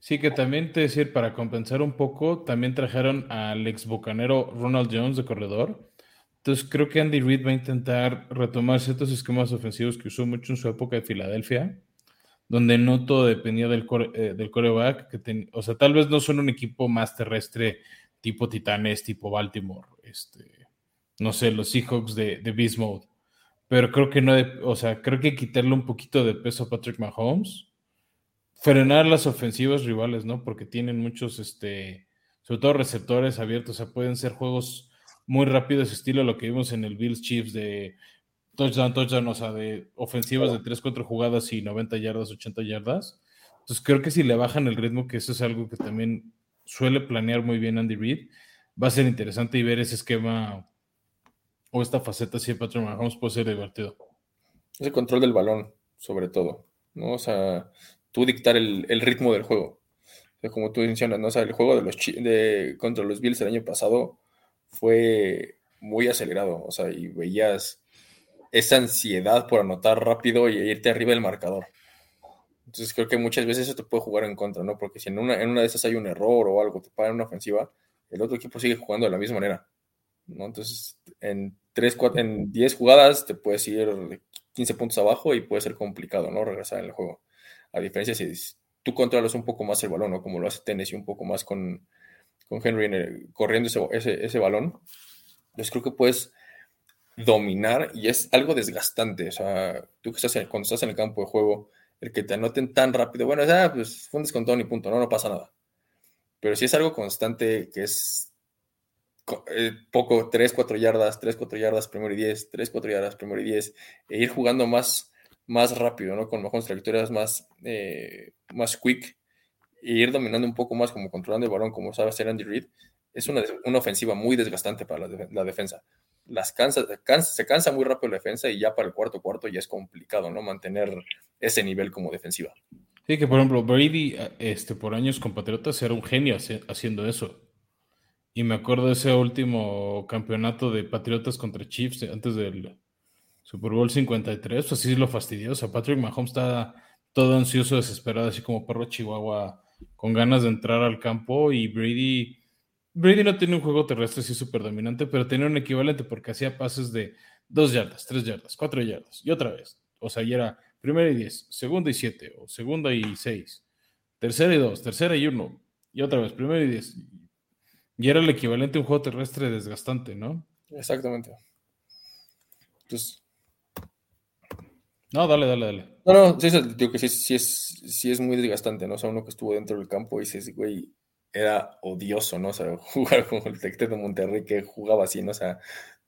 Sí, que también te decir, para compensar un poco, también trajeron al ex bocanero Ronald Jones de corredor. Entonces creo que Andy Reid va a intentar retomar ciertos esquemas ofensivos que usó mucho en su época de Filadelfia, donde no todo dependía del, eh, del coreback, que o sea, tal vez no son un equipo más terrestre tipo Titanes, tipo Baltimore, este, no sé, los Seahawks de, de Beast Mode. Pero creo que no, o sea, creo que quitarle un poquito de peso a Patrick Mahomes, frenar las ofensivas rivales, ¿no? Porque tienen muchos, este, sobre todo receptores abiertos, o sea, pueden ser juegos muy rápidos, estilo lo que vimos en el Bills Chiefs de touchdown, touchdown, o sea, de ofensivas de 3, 4 jugadas y 90 yardas, 80 yardas. Entonces creo que si le bajan el ritmo, que eso es algo que también suele planear muy bien Andy Reid. Va a ser interesante y ver ese esquema o esta faceta si Patrick Mahomes puede ser divertido. Ese control del balón, sobre todo, ¿no? O sea, tú dictar el, ritmo del juego. como tú mencionas, ¿no? O sea, el juego de los de, contra los Bills el año pasado fue muy acelerado, o sea, y veías esa ansiedad por anotar rápido y irte arriba del marcador. Entonces creo que muchas veces eso te puede jugar en contra, ¿no? Porque si en una, en una de esas hay un error o algo, te pagan una ofensiva, el otro equipo sigue jugando de la misma manera, ¿no? Entonces en, 3, 4, en 10 jugadas te puedes ir 15 puntos abajo y puede ser complicado, ¿no? Regresar en el juego. A diferencia si tú controlas un poco más el balón, ¿no? Como lo hace Tennessee un poco más con, con Henry corriendo ese, ese, ese balón. Entonces creo que puedes dominar y es algo desgastante. O sea, tú que estás cuando estás en el campo de juego, el que te anoten tan rápido, bueno, ya, pues fue un descontón y punto, no, no pasa nada. Pero si es algo constante que es eh, poco, 3, 4 yardas, 3, 4 yardas, primero y 10, 3, 4 yardas, primero y 10, e ir jugando más, más rápido, ¿no? Con mejores trayectorias, más, eh, más quick, e ir dominando un poco más, como controlando el balón, como sabe hacer Andy Reid, es una, una ofensiva muy desgastante para la, la defensa las cansa, se cansa muy rápido la defensa y ya para el cuarto cuarto ya es complicado, ¿no? Mantener ese nivel como defensiva. Sí, que por ejemplo, Brady, este, por años con Patriotas, era un genio haciendo eso. Y me acuerdo de ese último campeonato de Patriotas contra Chiefs antes del Super Bowl 53, pues así lo fastidió. O sea, Patrick Mahomes está todo ansioso, desesperado, así como perro chihuahua, con ganas de entrar al campo y Brady Brady no tiene un juego terrestre así súper dominante, pero tenía un equivalente porque hacía pases de dos yardas, tres yardas, cuatro yardas y otra vez. O sea, y era primera y diez, segunda y siete, o segunda y seis, tercera y dos, tercera y uno, y otra vez, primera y diez. Y era el equivalente a un juego terrestre desgastante, ¿no? Exactamente. Entonces. No, dale, dale, dale. No, no, sí, digo que sí, sí, es, sí es muy desgastante, ¿no? O sea, uno que estuvo dentro del campo y dices, güey, era odioso, ¿no? O sea, jugar con el Tecte de Monterrey que jugaba así, ¿no? O sea,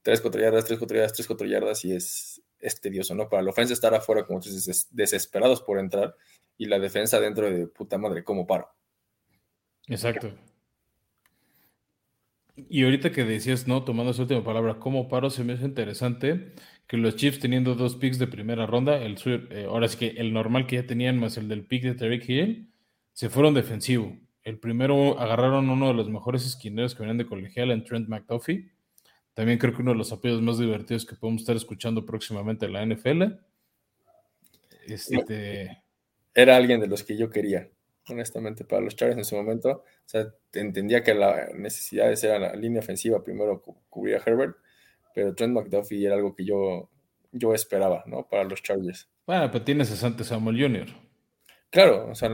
3, 4 yardas, 3, 4 yardas, 3, 4 yardas y es, es tedioso, ¿no? Para la ofensa estar afuera, como tú dices, desesperados por entrar y la defensa dentro de puta madre, ¿cómo paro? Exacto. Y ahorita que decías, no, tomando esa última palabra, ¿cómo paro? Se me hace interesante que los Chiefs teniendo dos picks de primera ronda, el eh, ahora sí que el normal que ya tenían más el del pick de Tarek Hill, se fueron defensivo. El primero agarraron uno de los mejores esquineros que venían de colegial en Trent McDuffie. También creo que uno de los apellidos más divertidos que podemos estar escuchando próximamente en la NFL. Este... Era alguien de los que yo quería, honestamente, para los Chargers en su momento. O sea, entendía que la necesidad de ser la línea ofensiva primero cubría Herbert, pero Trent McDuffie era algo que yo, yo esperaba, ¿no? Para los Chargers. Bueno, pero tienes a Santos Samuel Jr. Claro, o sea,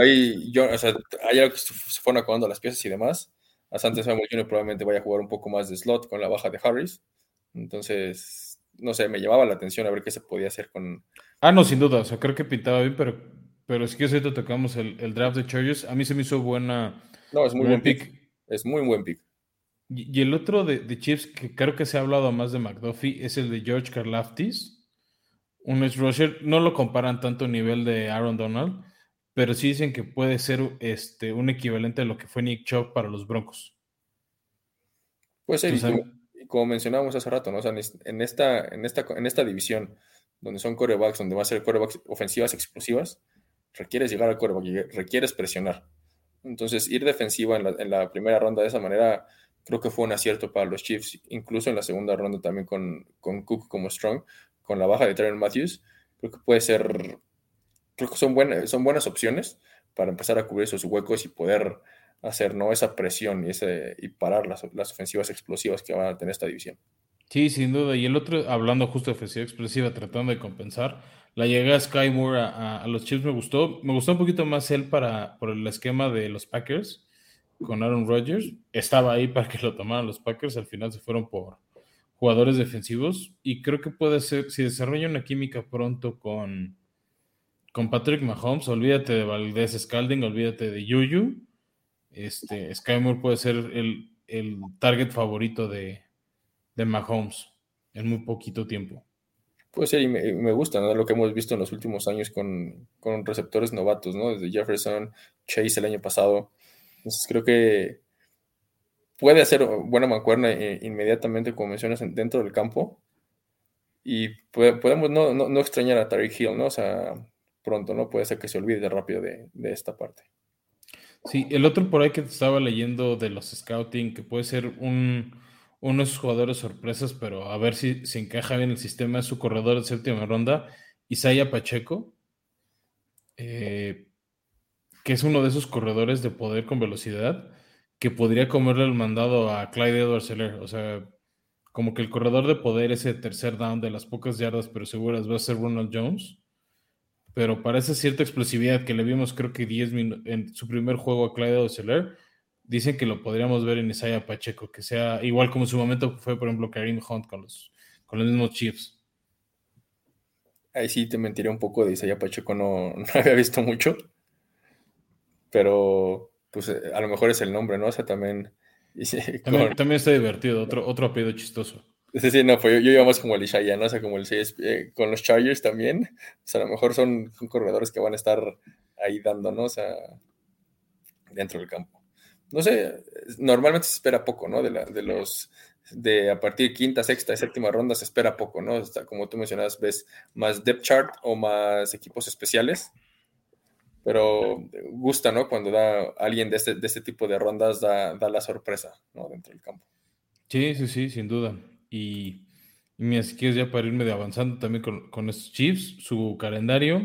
ahí yo, o sea, hay algo que se fueron acabando las piezas y demás. A Santos Samuel Jr. probablemente vaya a jugar un poco más de slot con la baja de Harris. Entonces, no sé, me llamaba la atención a ver qué se podía hacer con. Ah, no, sin duda. O sea, creo que pintaba bien, pero, pero es que ahorita tocamos el, el draft de Chargers. A mí se me hizo buena. No, es muy buen pick. Es muy buen pick. Y, el otro de, de, Chiefs, que creo que se ha hablado más de McDuffie, es el de George Karlaftis. Un rusher. No lo comparan tanto a nivel de Aaron Donald, pero sí dicen que puede ser este, un equivalente a lo que fue Nick Chubb para los Broncos. Pues ser, como, mencionábamos hace rato, ¿no? en, esta, en, esta, en esta división, donde son corebacks, donde va a ser corebacks ofensivas explosivas, requieres llegar al coreback, requieres presionar. Entonces, ir defensiva en la, en la primera ronda de esa manera creo que fue un acierto para los Chiefs, incluso en la segunda ronda también con, con Cook como Strong, con la baja de Terry Matthews, creo que puede ser, creo que son buenas, son buenas opciones para empezar a cubrir esos huecos y poder hacer ¿no? esa presión y, ese, y parar las, las ofensivas explosivas que van a tener esta división. Sí, sin duda. Y el otro, hablando justo de ofensiva explosiva, tratando de compensar, la llegada de Sky Moore a, a, los Chiefs me gustó. Me gustó un poquito más él para, por el esquema de los Packers con Aaron Rodgers. Estaba ahí para que lo tomaran los Packers. Al final se fueron por jugadores defensivos. Y creo que puede ser, si desarrolla una química pronto con, con Patrick Mahomes, olvídate de Valdez Scalding, olvídate de Yuyu. Este, Sky Moore puede ser el, el target favorito de, de Mahomes en muy poquito tiempo. Puede ser, y me, gusta lo que hemos visto en los últimos años con, con, receptores novatos, ¿no? Desde Jefferson, Chase el año pasado. Entonces creo que puede hacer buena mancuerna eh, inmediatamente, como mencionas, dentro del campo. Y podemos no, no, extrañar a Tariq Hill, ¿no? O sea, pronto, ¿no? Puede ser que se olvide rápido de, de esta parte. Sí, el otro por ahí que te estaba leyendo de los scouting, que puede ser un, uno de esos jugadores sorpresas, pero a ver si se encaja bien el sistema, es su corredor de séptima ronda, Isaiah Pacheco, eh, que es uno de esos corredores de poder con velocidad, que podría comerle el mandado a Clyde Edwards O sea, como que el corredor de poder, ese tercer down de las pocas yardas, pero seguras, va a ser Ronald Jones. Pero para esa cierta explosividad que le vimos creo que 10 en su primer juego a Clyde Oceler, dicen que lo podríamos ver en Isaiah Pacheco, que sea igual como su momento fue, por ejemplo, Karim Hunt con los, con los mismos Chiefs. Ahí sí te mentiré un poco de Isaiah Pacheco, no, no había visto mucho, pero pues eh, a lo mejor es el nombre, ¿no? O sea, también... También, también está divertido, otro, otro apellido chistoso. Sí, sí, no, pues yo, yo iba más como el Ishaya, ¿no? O sea, como el eh, con los Chargers también. O sea, a lo mejor son, corredores que van a estar ahí dando, ¿no? O sea, dentro del campo. No sé, normalmente se espera poco, ¿no? De, la, de los, de a partir de quinta, sexta y séptima ronda se espera poco, ¿no? O sea, como tú mencionabas, ves más depth chart o más equipos especiales. Pero gusta, ¿no? Cuando da alguien de este, de este tipo de rondas, da, da la sorpresa, ¿no? Dentro del campo. Sí, sí, sí, sin duda. Y, y si quieres ya para irme de avanzando también con, con estos Chiefs, su calendario,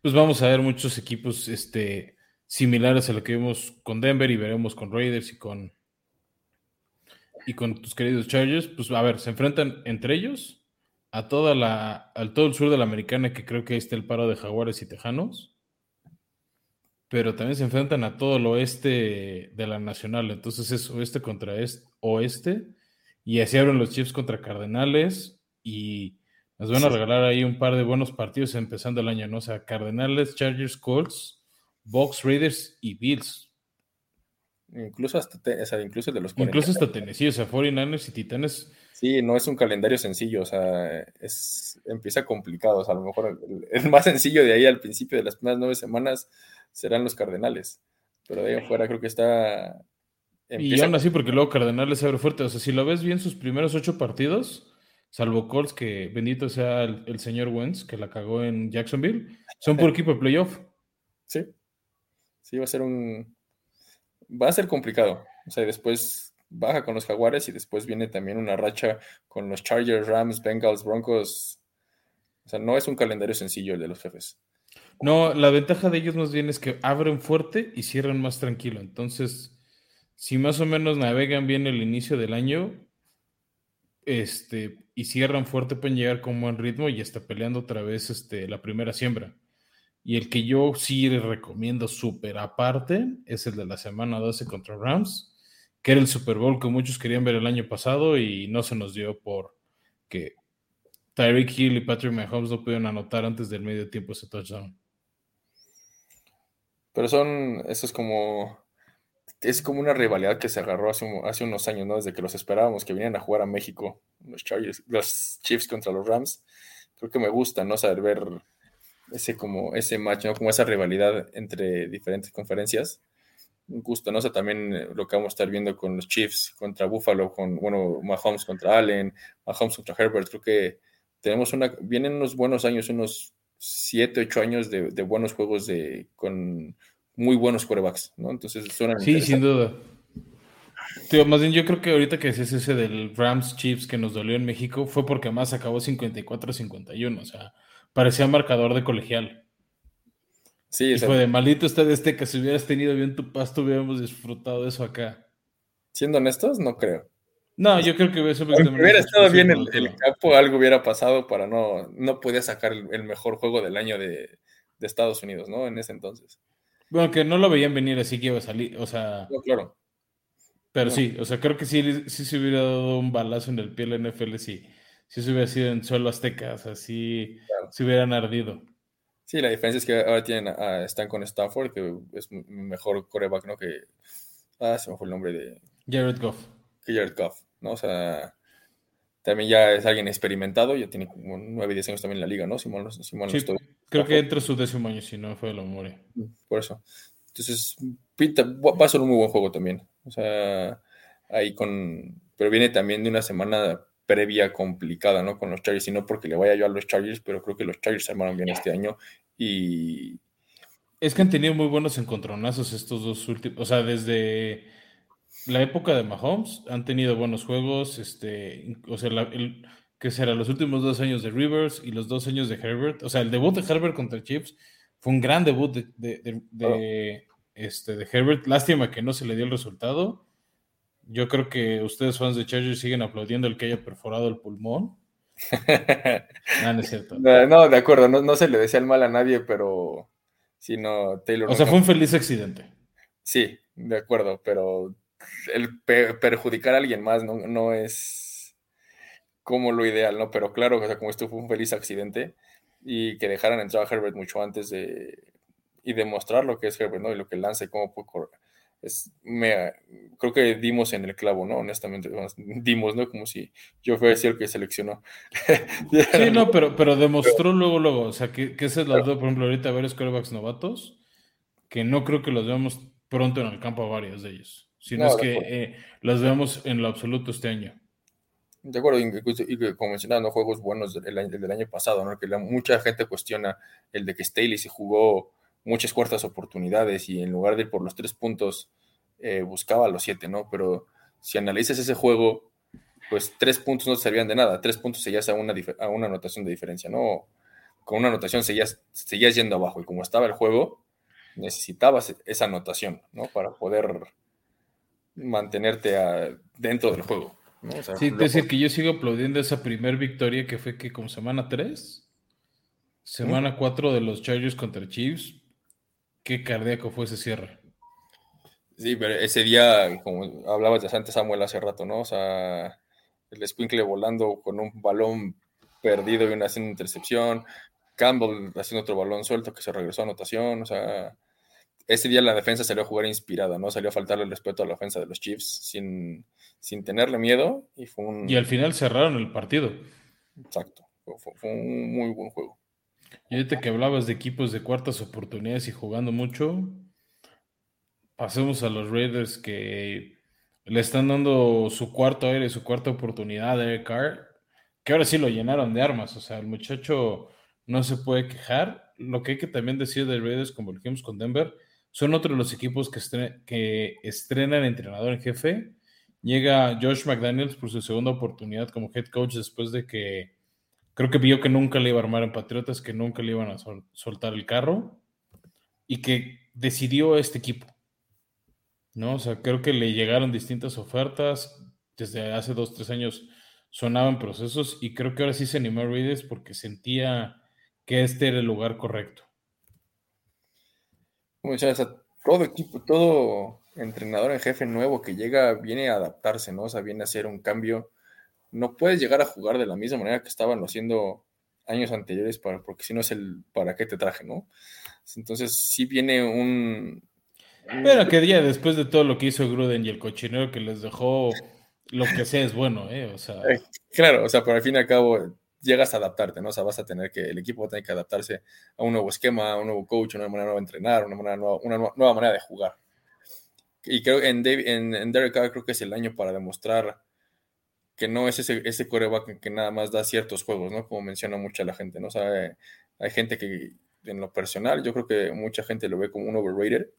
pues vamos a ver muchos equipos este, similares a lo que vimos con Denver y veremos con Raiders y con, y con tus queridos Chargers. Pues a ver, se enfrentan entre ellos a toda la, al todo el sur de la americana, que creo que ahí está el paro de Jaguares y Tejanos. Pero también se enfrentan a todo el oeste de la nacional. Entonces es oeste contra este, oeste. Y así abren los Chiefs contra Cardenales y nos van a regalar ahí un par de buenos partidos empezando el año, ¿no? O sea, Cardenales, Chargers, Colts, Box Raiders y Bills. Incluso hasta, o sea, incluso de los Incluso hasta Tennessee, o sea, 49ers y Titanes. Sí, no es un calendario sencillo, o sea, es, empieza complicado, o sea, a lo mejor el, más sencillo de ahí al principio de las primeras nueve semanas serán los Cardenales, pero de ahí afuera creo que está y aún así, porque luego Cardenales abre fuerte. O sea, si lo ves bien, sus primeros ocho partidos, salvo Colts, que bendito sea el, señor Wentz, que la cagó en Jacksonville, son por equipo de playoff. Sí. Sí, va a ser un. Va a ser complicado. O sea, después baja con los Jaguares y después viene también una racha con los Chargers, Rams, Bengals, Broncos. O sea, no es un calendario sencillo el de los jefes. No, la ventaja de ellos más bien es que abren fuerte y cierran más tranquilo. Entonces, si más o menos navegan bien el inicio del año, este, y cierran fuerte, pueden llegar con buen ritmo y está peleando otra vez este, la primera siembra. Y el que yo sí recomiendo súper aparte es el de la semana 12 contra Rams, que era el Super Bowl que muchos querían ver el año pasado y no se nos dio por que Tyreek Hill y Patrick Mahomes no pudieron anotar antes del medio tiempo ese touchdown. Pero son, eso es como, es como una rivalidad que se agarró hace, hace unos años, ¿no? Desde que los esperábamos que vinieran a jugar a México, los, Chargers, los Chiefs contra los Rams. Creo que me gusta, ¿no? Saber ver ese como ese match, ¿no? Como esa rivalidad entre diferentes conferencias. Un gusto, ¿no? O también eh, lo que vamos a estar viendo con los Chiefs contra Buffalo, con, bueno, Mahomes contra Allen, Mahomes contra Herbert. Creo que tenemos una, vienen unos buenos años, unos 7, 8 años de, buenos juegos de, con muy buenos quarterbacks, ¿no? Entonces suena Sí, sin duda. más bien yo creo que ahorita que es ese del Rams Chiefs que nos dolió en México fue porque más acabó 54-51, o sea, parecía marcador de colegial. Sí, y fue de maldito está de este que si hubieras tenido bien tu pasto hubiéramos disfrutado de eso acá. Siendo honestos, no creo. No, yo creo que hubiera estado bien el, el, campo, algo hubiera pasado para no, no podía sacar el, mejor juego del año de, Estados Unidos, ¿no? En ese entonces. Bueno, que no lo veían venir así que iba a salir, o sea. No, claro. Pero sí, o sea, creo que sí, sí se hubiera dado un balazo en el pie la NFL si, si se hubiera sido en suelo azteca, o sea, sí se hubieran ardido. Sí, la diferencia es que ahora tienen están con Stafford, que es mejor coreback, ¿no? Que. Ah, se me fue el nombre de. Jared Goff. Goff, ¿no? O sea, también ya es alguien experimentado, ya tiene como nueve, diez años también en la liga, ¿no? Simón, Simón sí, Creo que entra su décimo año, si no fue la memoria. Mm, por eso. Entonces, pinta, va a ser un muy buen juego también. O sea, ahí con. Pero viene también de una semana previa complicada, ¿no? Con los Chargers, y no porque le vaya yo a los Chargers, pero creo que los Chargers se armaron bien este año y. Es que han tenido muy buenos encontronazos estos dos últimos. O sea, desde la época de Mahomes han tenido buenos juegos, este, o sea, el, que será los últimos dos años de Rivers y los dos años de Herbert. O sea, el debut de Herbert contra Chiefs fue un gran debut de, este, de Herbert. Lástima que no se le dio el resultado. Yo creo que ustedes, fans de Chargers, siguen aplaudiendo el que haya perforado el pulmón. no, no es cierto. No, de acuerdo, no, no, se le decía el mal a nadie, pero si no, Taylor. O sea, fue un feliz accidente. Sí, de acuerdo, pero el perjudicar a alguien más no, no, es como lo ideal, ¿no? Pero claro, o sea, como esto fue un feliz accidente y que dejaran entrar a Herbert mucho antes de y demostrar lo que es Herbert, ¿no? Y lo que lanza y cómo puede correr. Es, me, creo que dimos en el clavo, ¿no? Honestamente, dimos, ¿no? Como si yo fuera el que seleccionó. sí, no, pero, pero demostró luego, luego, o sea, que, que ese es la duda, por ejemplo, ahorita varios quarterbacks novatos, que no creo que los veamos pronto en el campo a varios de ellos sino es que eh, las veamos en lo absoluto este año. De acuerdo, y, que como mencionaba, juegos buenos del, del, año pasado, ¿no? que mucha gente cuestiona el de que Staley se jugó muchas cuartas oportunidades y en lugar de ir por los tres puntos eh, buscaba los siete, ¿no? Pero si analizas ese juego, pues tres puntos no te servían de nada, tres puntos seguías a una, a una anotación de diferencia, ¿no? Con una anotación seguías, seguías yendo abajo y como estaba el juego, necesitabas esa anotación, ¿no? Para poder mantenerte dentro del juego. sí, es decir que yo sigo aplaudiendo esa primer victoria que fue que como semana 3, semana 4 de los Chargers contra Chiefs, qué cardíaco fue ese cierre. Sí, pero ese día, como hablabas de Santos Samuel hace rato, ¿no? O sea, el Squinkle volando con un balón perdido y una haciendo intercepción, Campbell haciendo otro balón suelto que se regresó a anotación, o sea, ese día la defensa salió a jugar inspirada, ¿no? Salió a faltarle el respeto a la ofensa de los Chiefs sin, sin tenerle miedo y fue un... Y al final cerraron el partido. Exacto, fue, un muy buen juego. Y ahorita que hablabas de equipos de cuartas oportunidades y jugando mucho, pasemos a los Raiders que le están dando su cuarto aire, su cuarta oportunidad a Eric Carr, que ahora sí lo llenaron de armas, o sea, el muchacho no se puede quejar. Lo que hay que también decir de Raiders, como dijimos con Denver, son otro de los equipos que, estrenan que estrenan entrenador en jefe. Llega Josh McDaniels por su segunda oportunidad como head coach después de que creo que vio que nunca le iba a armar en Patriotas, que nunca le iban a soltar el carro y que decidió este equipo. ¿No? O sea, creo que le llegaron distintas ofertas. Desde hace dos, tres años sonaban procesos y creo que ahora sí se animó a Raiders porque sentía que este era el lugar correcto. Como decía, todo equipo, todo entrenador en jefe nuevo que llega viene a adaptarse, ¿no? O sea, viene a hacer un cambio. No puedes llegar a jugar de la misma manera que estaban haciendo años anteriores, para, porque si no es el para qué te traje, ¿no? Entonces, sí viene un. Pero que día después de todo lo que hizo Gruden y el cochinero que les dejó, lo que sea es bueno, ¿eh? O sea. Eh, claro, o sea, pero al fin y al cabo llegas a adaptarte, ¿no? O sea, vas a tener que, el equipo va a tener que adaptarse a un nuevo esquema, a un nuevo coach, una manera nueva de entrenar, una, manera nueva, una nueva manera de jugar. Y creo en, en, en Derek Carr creo que es el año para demostrar que no es ese, ese coreback que nada más da ciertos juegos, ¿no? Como menciona mucha la gente, ¿no? O sea, hay gente que en lo personal, yo creo que mucha gente lo ve como un overrated.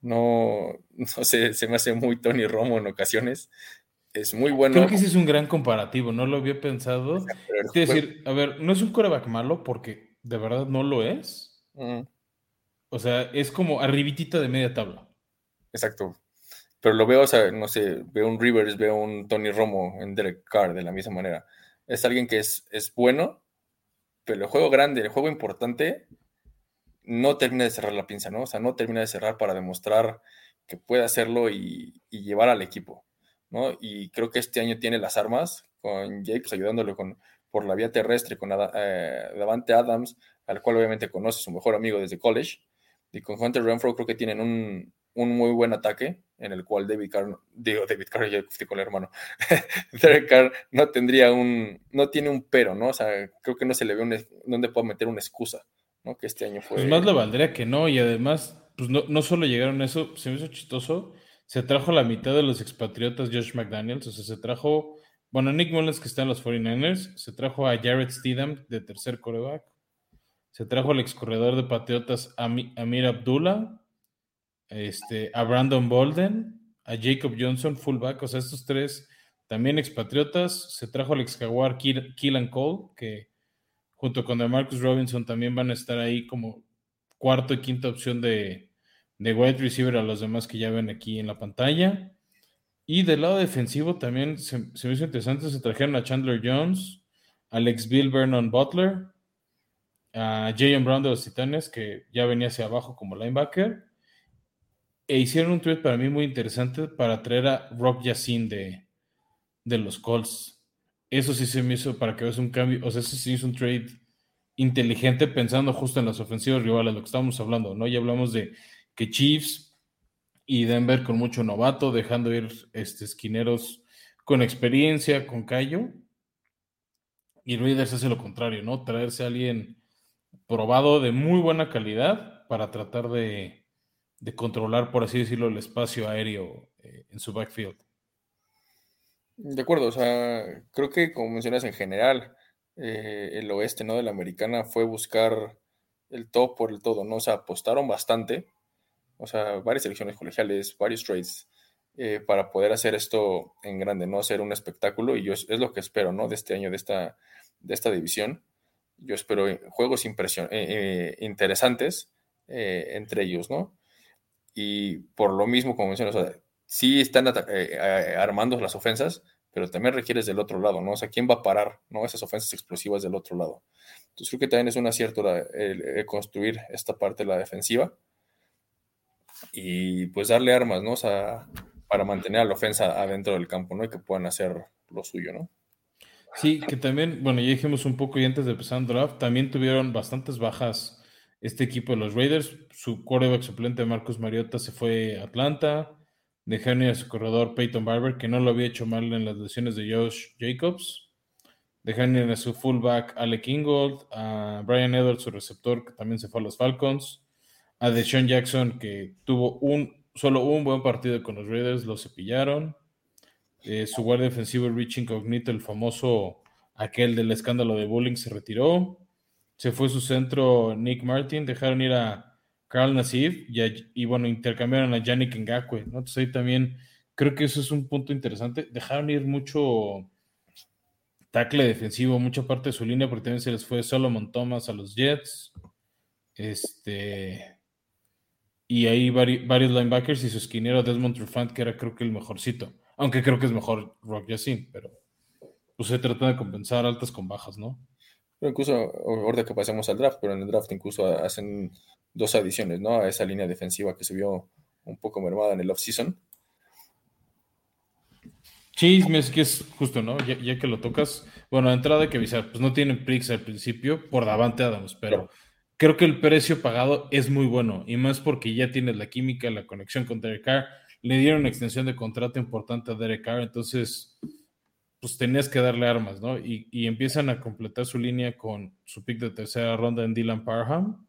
No, no sé, se me hace muy Tony Romo en ocasiones. Es muy bueno. Creo que ese es un gran comparativo, no lo había pensado. Es decir, a ver, no es un coreback malo porque de verdad no lo es. O sea, es como arribitita de media tabla. Exacto. Pero lo veo, o sea, no sé, veo un Rivers, veo un Tony Romo en Derek Carr de la misma manera. Es alguien que es, es bueno, pero el juego grande, el juego importante, no termina de cerrar la pinza, ¿no? O sea, no termina de cerrar para demostrar que puede hacerlo y, llevar al equipo, ¿no? Y creo que este año tiene las armas, con Jacobs ayudándole con, por la vía terrestre, con eh, Davante Adams, al cual obviamente conoce su mejor amigo desde college, y con Hunter Renfro creo que tienen un, un muy buen ataque en el cual David Carr, digo David Carr, ya con el hermano, Derek Carr no tendría un, no tiene un pero, ¿no? O sea, creo que no se le ve un, donde pueda meter una excusa, ¿no? Que este año fue... Pues más le valdría que no, y además, pues no, no solo llegaron a eso, se me hizo chistoso, se trajo la mitad de los expatriotas Josh McDaniels, o sea, se trajo, bueno, Nick Mullens que está en los 49ers, se trajo a Jared Steedham de tercer coreback, se trajo al ex corredor de Patriotas Amir Abdullah, este, a Brandon Bolden, a Jacob Johnson, fullback, o sea, estos tres también expatriotas. Se trajo al ex jaguar Keelan Cole, que junto con Marcus Robinson también van a estar ahí como cuarto y quinta opción de, de wide receiver a los demás que ya ven aquí en la pantalla. Y del lado defensivo también se, me hizo interesante, se trajeron a Chandler Jones, Alex Bill Vernon Butler, a Jayon Brown de los Titanes, que ya venía hacia abajo como linebacker, e hicieron un trade para mí muy interesante para traer a Rock Yacine de, de los Colts. Eso sí se me hizo para que veas un cambio, o sea, ese sí hizo un trade inteligente pensando justo en las ofensivas rivales, lo que estábamos hablando, ¿no? Ya hablamos de que Chiefs y Denver con mucho novato, dejando ir este, esquineros con experiencia, con callo. Y Raiders hace lo contrario, ¿no? Traerse a alguien probado de muy buena calidad para tratar de, de controlar, por así decirlo, el espacio aéreo eh, en su backfield. De acuerdo, o sea, creo que como mencionas en general, eh, el oeste ¿no? de la americana fue buscar el top por el todo, ¿no? O sea, apostaron bastante, o sea, varias selecciones colegiales, varios trades, eh, para poder hacer esto en grande, ¿no? Hacer un espectáculo, y yo es, lo que espero, ¿no? De este año, de esta, de esta división. Yo espero juegos interesantes entre ellos, ¿no? y por lo mismo, como mencionas, o sea, sí están eh, armando las ofensas, pero también requieres del otro lado, ¿no? O sea, ¿quién va a parar, ¿no? Esas ofensas explosivas del otro lado. Entonces creo que también es un acierto el, construir esta parte de la defensiva y pues darle armas, ¿no? O sea, para mantener a la ofensa adentro del campo, ¿no? Y que puedan hacer lo suyo, ¿no? Sí, que también, bueno, ya dijimos un poco y antes de empezar el draft, también tuvieron bastantes bajas este equipo de los Raiders. Su quarterback suplente Marcus Mariota se fue a Atlanta. Dejaron ir a su corredor Peyton Barber, que no lo había hecho mal en las lesiones de Josh Jacobs. Dejaron ir a su fullback Alec Ingold, a Brian Edwards, su receptor, que también se fue a los Falcons. A Deshaun Jackson, que tuvo un, solo un buen partido con los Raiders, lo cepillaron. Eh, su guardia defensivo Rich Incognito, el famoso aquel del escándalo de bullying, se retiró se fue su centro Nick Martin, dejaron ir a Carl Nassif y, bueno, intercambiaron a Yannick Ngakwe, ¿no? Entonces ahí también creo que eso es un punto interesante. Dejaron ir mucho tackle defensivo, mucha parte de su línea, porque también se les fue Solomon Thomas a los Jets. Este. Y ahí varios linebackers y su esquinero Desmond Trufant, que era creo que el mejorcito. Aunque creo que es mejor Rock Yacine, pero pues se trata de compensar altas con bajas, ¿no? Pero incluso ahorita que pasemos al draft, pero en el draft incluso hacen dos adiciones, ¿no? A esa línea defensiva que se vio un poco mermada en el offseason. Sí, es que es justo, ¿no? Ya, que lo tocas. Bueno, entrada hay que avisar, pues no tienen prix al principio por Davante Adams, pero creo que el precio pagado es muy bueno y más porque ya tienes la química, la conexión con Derek Carr. Le dieron una extensión de contrato importante a Derek Carr, entonces pues tenías que darle armas, ¿no? Y, empiezan a completar su línea con su pick de tercera ronda en Dylan Parham.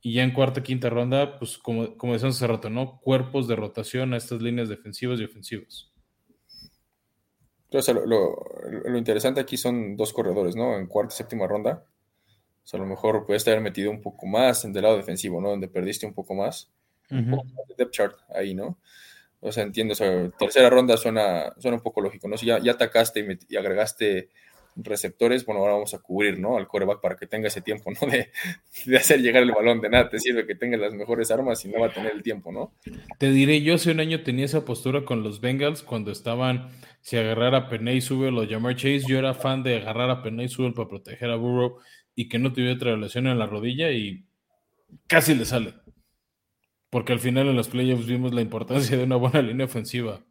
Y ya en cuarta, quinta ronda, pues como, como decíamos hace rato, ¿no? Cuerpos de rotación a estas líneas defensivas y ofensivas. Entonces, lo, interesante aquí son dos corredores, ¿no? En cuarta y séptima ronda. O sea, a lo mejor puedes haber metido un poco más en el lado defensivo, ¿no? Donde perdiste un poco más. Un poco más de depth chart ahí, ¿no? O sea, entiendo, o sea, tercera ronda suena, suena un poco lógico, ¿no? Si ya, ya atacaste y, agregaste receptores, bueno, ahora vamos a cubrir, ¿no? Al coreback para que tenga ese tiempo, ¿no? De, de, hacer llegar el balón, de nada te sirve que tenga las mejores armas y no va a tener el tiempo, ¿no? Te diré, yo hace un año tenía esa postura con los Bengals cuando estaban, si agarrar a Peney sube lo llamar Chase, yo era fan de agarrar a Peney sube para proteger a Burrow y que no tuviera otra relación en la rodilla y casi le sale porque al final en los playoffs vimos la importancia de una buena línea ofensiva.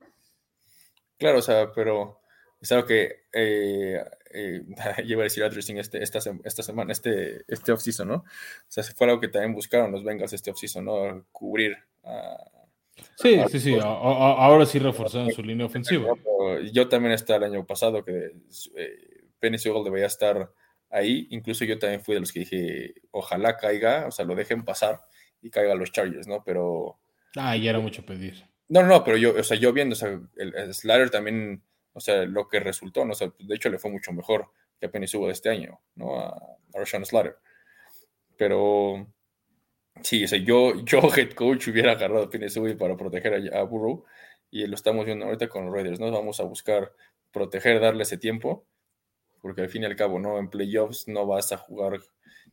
Claro, o sea, pero es algo que eh, eh, iba a decir addressing este, esta, esta semana, este, este offseason, ¿no? O sea, fue algo que también buscaron los Bengals este offseason, ¿no? Cubrir Sí, sí, sí, ahora sí reforzaron su línea ofensiva. Yo también estaba el año pasado que eh, Penny debería estar ahí, incluso yo también fui de los que dije, ojalá caiga, o sea, lo dejen pasar y caiga los Chargers, ¿no? Pero... Ah, ya era mucho pedir. No, no, pero yo, o sea, yo viendo, o sea, el, Slater también, o sea, lo que resultó, ¿no? O sea, de hecho le fue mucho mejor que apenas hubo de este año, ¿no? A, a Rashawn Slater. Pero sí, o sea, yo, yo head coach hubiera agarrado a Penny para proteger a, Burrow y lo estamos viendo ahorita con los Raiders, ¿no? Vamos a buscar proteger, darle ese tiempo, porque al fin y al cabo, ¿no? En playoffs no vas a jugar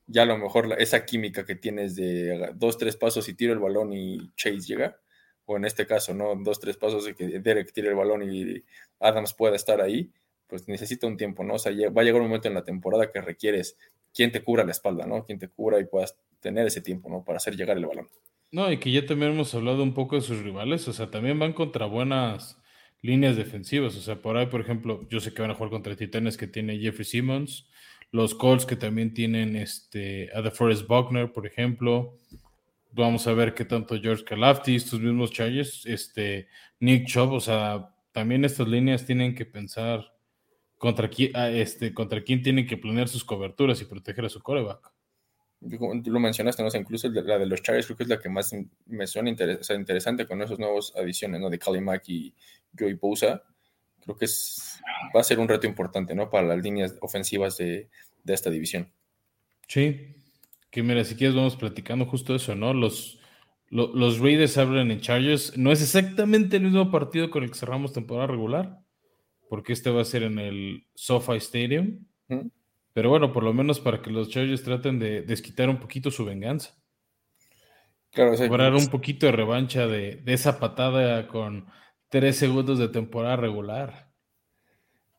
ya a lo mejor esa química que tienes de dos, tres pasos y tiro el balón y Chase llega, o en este caso, ¿no? Dos, tres pasos y que Derek tire el balón y Adams pueda estar ahí, pues necesita un tiempo, ¿no? O sea, va a llegar un momento en la temporada que requieres quien te cubra la espalda, ¿no? Quien te cubra y puedas tener ese tiempo, ¿no? Para hacer llegar el balón. No, y que ya también hemos hablado un poco de sus rivales, o sea, también van contra buenas líneas defensivas, o sea, por ahí, por ejemplo, yo sé que van a jugar contra Titanes que tiene Jeffrey Simmons, los Colts que también tienen este, a The Forest Buckner, por ejemplo. Vamos a ver qué tanto George Calafti, estos mismos Chargers, este, Nick Chubb, o sea, también estas líneas tienen que pensar contra quién, ah, este, contra quién tienen que planear sus coberturas y proteger a su coreback. Tú lo mencionaste, ¿no? incluso la de los Chargers creo que es la que más me suena interesante con esos nuevos adiciones, ¿no? De Kali Mack y Joey Bosa creo que es, va a ser un reto importante, ¿no? Para las líneas ofensivas de, esta división. Sí, que mira, si quieres vamos platicando justo eso, ¿no? Los, los Raiders abren en Chargers. No es exactamente el mismo partido con el que cerramos temporada regular, porque este va a ser en el SoFi Stadium. Pero bueno, por lo menos para que los Chargers traten de desquitar un poquito su venganza. Claro, Cobrar un poquito de revancha de, de esa patada con tres segundos de temporada regular.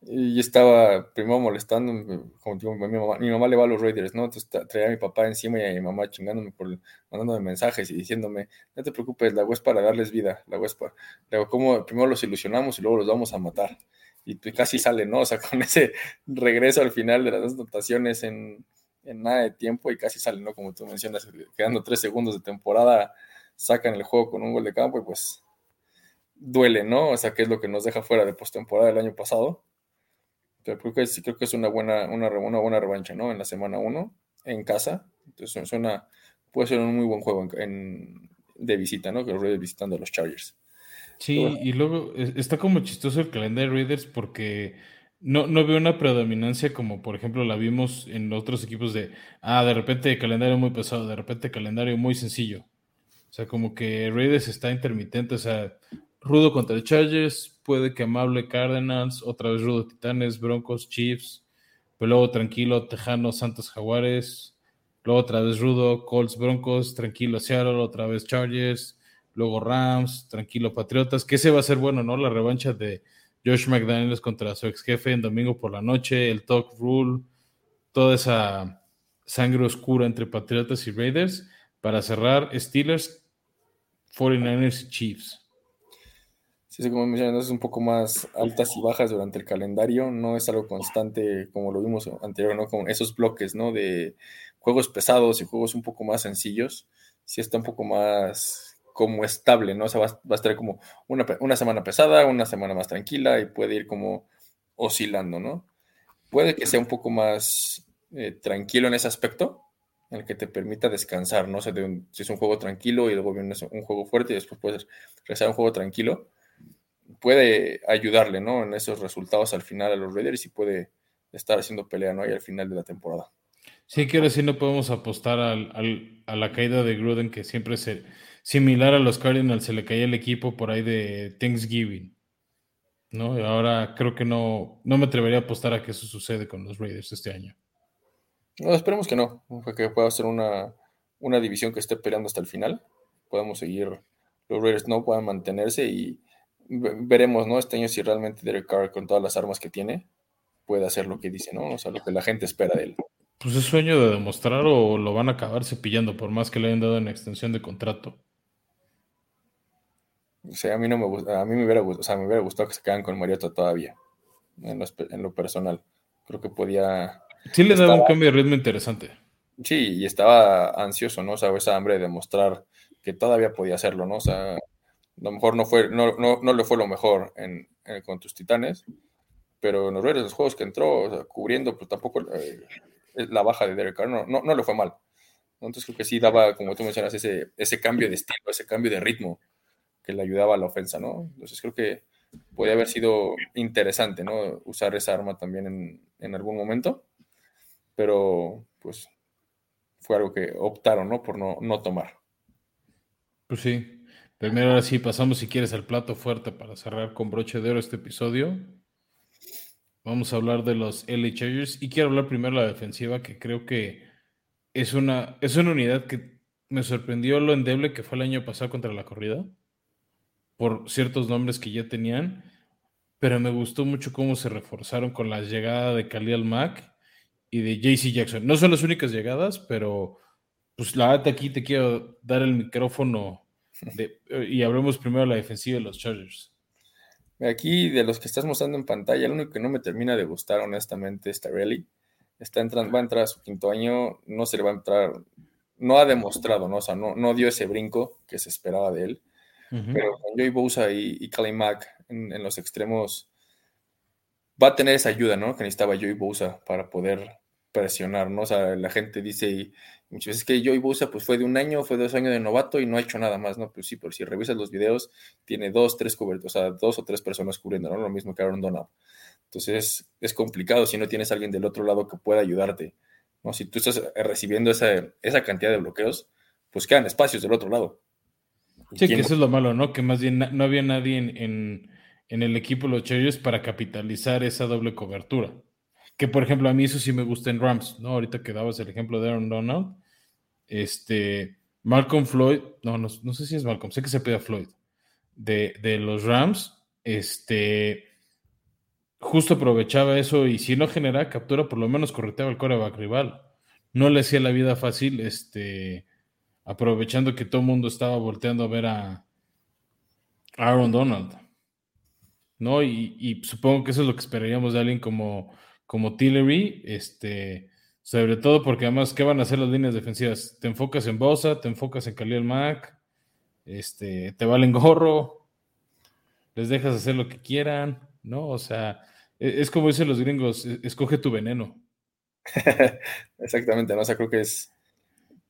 Y estaba primero molestando, como digo, mi mamá, mi mamá le va a los Raiders, ¿no? Entonces traía a mi papá encima y a mi mamá chingándome, por, mandándome mensajes y diciéndome, no te preocupes, la es para darles vida, la huespa. Luego, como primero los ilusionamos y luego los vamos a matar. Y casi sale, ¿no? O sea, con ese regreso al final de las dos notaciones en, en nada de tiempo y casi sale, ¿no? Como tú mencionas, quedando tres segundos de temporada, sacan el juego con un gol de campo y pues duele, ¿no? O sea, que es lo que nos deja fuera de postemporada del año pasado. Pero creo que, sí, creo que es una buena, una, una buena revancha, ¿no? En la semana 1, en casa. Entonces, suena, puede ser un muy buen juego en, de visita, ¿no? Que los Raiders visitando a los Chargers. Sí, y luego está como chistoso el calendario de Raiders porque no, no veo una predominancia como, por ejemplo, la vimos en otros equipos de, ah, de repente calendario muy pesado, de repente calendario muy sencillo. O sea, como que Raiders está intermitente, o sea, Rudo contra el Chargers, puede que amable Cardinals, otra vez Rudo Titanes, Broncos, Chiefs, pero luego tranquilo Tejano, Santos Jaguares, luego otra vez Rudo, Colts, Broncos, tranquilo Seattle, otra vez Chargers, luego Rams, tranquilo Patriotas, que ese va a ser bueno, ¿no? La revancha de Josh McDaniels contra su ex jefe en domingo por la noche, el Talk Rule, toda esa sangre oscura entre Patriotas y Raiders para cerrar Steelers, 49ers y Chiefs. Sí, como mencionas, es un poco más altas y bajas durante el calendario, no es algo constante como lo vimos anterior, ¿no? Con esos bloques, ¿no? De juegos pesados y juegos un poco más sencillos, sí está un poco más como estable, ¿no? O sea, va, a estar como una, una, semana pesada, una semana más tranquila y puede ir como oscilando, ¿no? Puede que sea un poco más eh, tranquilo en ese aspecto, en el que te permita descansar, ¿no? O sea, si es un juego tranquilo y luego viene un juego fuerte y después puedes regresar a un juego tranquilo, puede ayudarle, ¿no? En esos resultados al final a los Raiders y puede estar haciendo pelea, ¿no? Y al final de la temporada. Sí, ahora sí no podemos apostar al, a la caída de Gruden, que siempre es similar a los Cardinals, se le caía el equipo por ahí de Thanksgiving. ¿No? Y ahora creo que no, no me atrevería a apostar a que eso sucede con los Raiders este año. No, esperemos que no, que pueda ser una, una división que esté peleando hasta el final. Podemos seguir, los Raiders no puedan mantenerse y veremos, ¿no? Este año si realmente Derek Carr con todas las armas que tiene puede hacer lo que dice, ¿no? O sea, lo que la gente espera de él. Pues es sueño de demostrar o lo van a acabar cepillando por más que le hayan dado una extensión de contrato. O sea, a mí no me gusta, a mí me hubiera gustado, o sea, me hubiera gustado que se quedan con Mariota todavía, en lo, en lo personal. Creo que podía. Sí, le daba un cambio de ritmo interesante. Sí, y estaba ansioso, ¿no? O sea, esa hambre de demostrar que todavía podía hacerlo, ¿no? O sea, a lo mejor no fue, no, no, no le fue lo mejor en, con tus titanes, pero en los los juegos que entró, cubriendo, pues tampoco eh, la baja de Derek Carr no, no, le fue mal. Entonces creo que sí daba, como tú mencionas, ese, ese cambio de estilo, ese cambio de ritmo le ayudaba a la ofensa, ¿no? Entonces creo que podía haber sido interesante, ¿no? Usar esa arma también en, en algún momento, pero pues fue algo que optaron, ¿no? Por no, no tomar. Pues sí, Primero, ahora sí, pasamos si quieres al plato fuerte para cerrar con broche de oro este episodio. Vamos a hablar de los LA Chargers y quiero hablar primero de la defensiva, que creo que es una, es una unidad que me sorprendió lo endeble que fue el año pasado contra la corrida, por ciertos nombres que ya tenían, pero me gustó mucho cómo se reforzaron con la llegada de Khalil Mack y de JC Jackson. No son las únicas llegadas, pero pues la verdad aquí te quiero dar el micrófono y hablemos primero de la defensiva de los Chargers. Aquí, de los que estás mostrando en pantalla, el único que no me termina de gustar, honestamente, es Tarelli. Está entrando, va a entrar a su quinto año, no se le va a entrar, no ha demostrado, ¿no? O sea, no, no dio ese brinco que se esperaba de él. Pero con Joey Bosa y, y Mack en, los extremos, va a tener esa ayuda, ¿no? Que necesitaba Joey Bosa para poder presionar, ¿no? O sea, la gente dice, muchas veces que Joey Bosa pues fue de un año, fue dos años de novato y no ha hecho nada más, ¿no? Pues sí, si revisas los videos, tiene dos, tres cobertos, o sea, dos o tres personas cubriendo, ¿no? Lo mismo que Aaron Donald. Entonces es complicado si no tienes alguien del otro lado que pueda ayudarte, ¿no? Si tú estás recibiendo esa, esa cantidad de bloqueos, pues quedan espacios del otro lado. Sí, que eso es lo malo, ¿no? Que más bien no había nadie en, en el equipo de los Chargers para capitalizar esa doble cobertura. Que por ejemplo, a mí eso sí me gusta en Rams, ¿no? Ahorita que dabas el ejemplo de Aaron Donald. Este, Malcolm Floyd, no, no, sé si es Malcolm, sé que se pide Floyd, de, los Rams, este, justo aprovechaba eso y si no generaba captura, por lo menos correteaba el coreback rival. No le hacía la vida fácil, este, aprovechando que todo el mundo estaba volteando a ver a Aaron Donald. ¿No? Y, supongo que eso es lo que esperaríamos de alguien como como Tillery, este, sobre todo porque además, ¿qué van a hacer las líneas defensivas? Te enfocas en Bosa, te enfocas en Khalil Mack, este, te valen gorro, les dejas hacer lo que quieran, ¿no? O sea, e, es, como dicen los gringos, e, escoge tu veneno. Exactamente, ¿no? O sea, creo que es,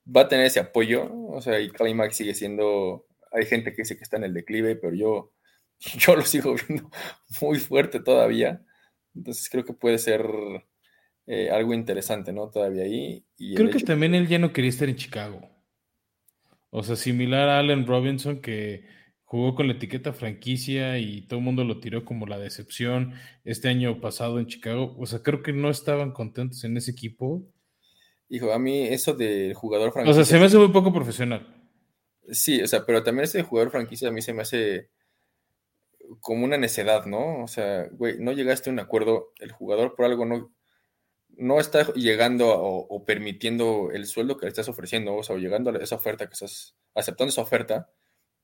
va a tener ese apoyo, o sea, y Khalil Mack sigue siendo, hay gente que dice que está en el declive, pero yo, yo lo sigo viendo muy fuerte todavía. Entonces creo que puede ser eh, algo interesante, ¿no? Todavía ahí. creo que también él ya no quería estar en Chicago. O sea, similar a Allen Robinson que jugó con la etiqueta franquicia y todo el mundo lo tiró como la decepción este año pasado en Chicago. O sea, creo que no estaban contentos en ese equipo. Hijo, a mí eso del jugador franquicia. O sea, se me hace muy poco profesional. Sí, o sea, pero también ese jugador franquicia a mí se me hace como una necedad, ¿no? O sea, güey, no llegaste a un acuerdo, el jugador por algo no, no está llegando o, permitiendo el sueldo que le estás ofreciendo, o sea, llegando a esa oferta que estás aceptando esa oferta,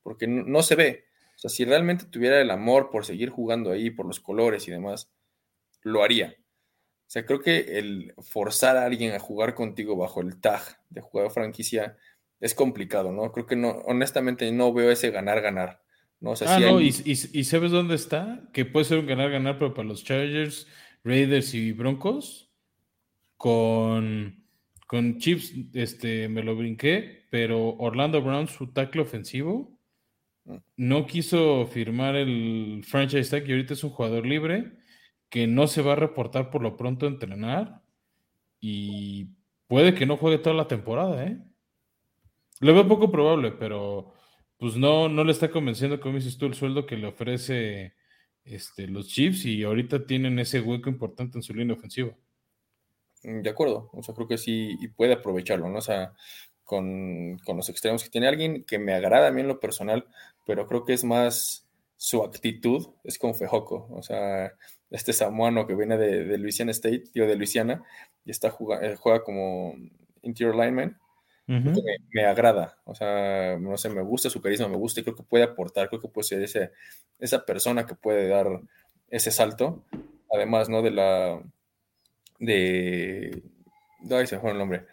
porque no, se ve. O sea, si realmente tuviera el amor por seguir jugando ahí, por los colores y demás, lo haría. O sea, creo que el forzar a alguien a jugar contigo bajo el tag de jugador franquicia es complicado, ¿no? Creo que no, honestamente no veo ese ganar-ganar. ¿no? ah, no, y, ¿sabes dónde está? Que puede ser un ganar-ganar, pero para los Chargers, Raiders y Broncos, con, con Chips, este, me lo brinqué, pero Orlando Brown, su tackle ofensivo, mm. no quiso firmar el franchise tag y ahorita es un jugador libre que no se va a reportar por lo pronto a entrenar y puede que no juegue toda la temporada, ¿eh? Lo veo poco probable, pero pues no, no le está convenciendo, como dices tú, el sueldo que le ofrece este, los Chiefs y ahorita tienen ese hueco importante en su línea ofensiva. Mm, de acuerdo, o sea, creo que sí y puede aprovecharlo, ¿no? O sea, con, los extremos que tiene alguien que me agrada a mí en lo personal, pero creo que es más su actitud, es con Fejoco, o sea, este samuano que viene de, Louisiana State, tío de Luisiana, y está juega, juega como interior lineman, me, agrada, o sea, no sé, me gusta su carisma, me gusta y creo que puede aportar, creo que puede ser ese, esa persona que puede dar ese salto, además, ¿no? De la, de, ay, se fue el nombre,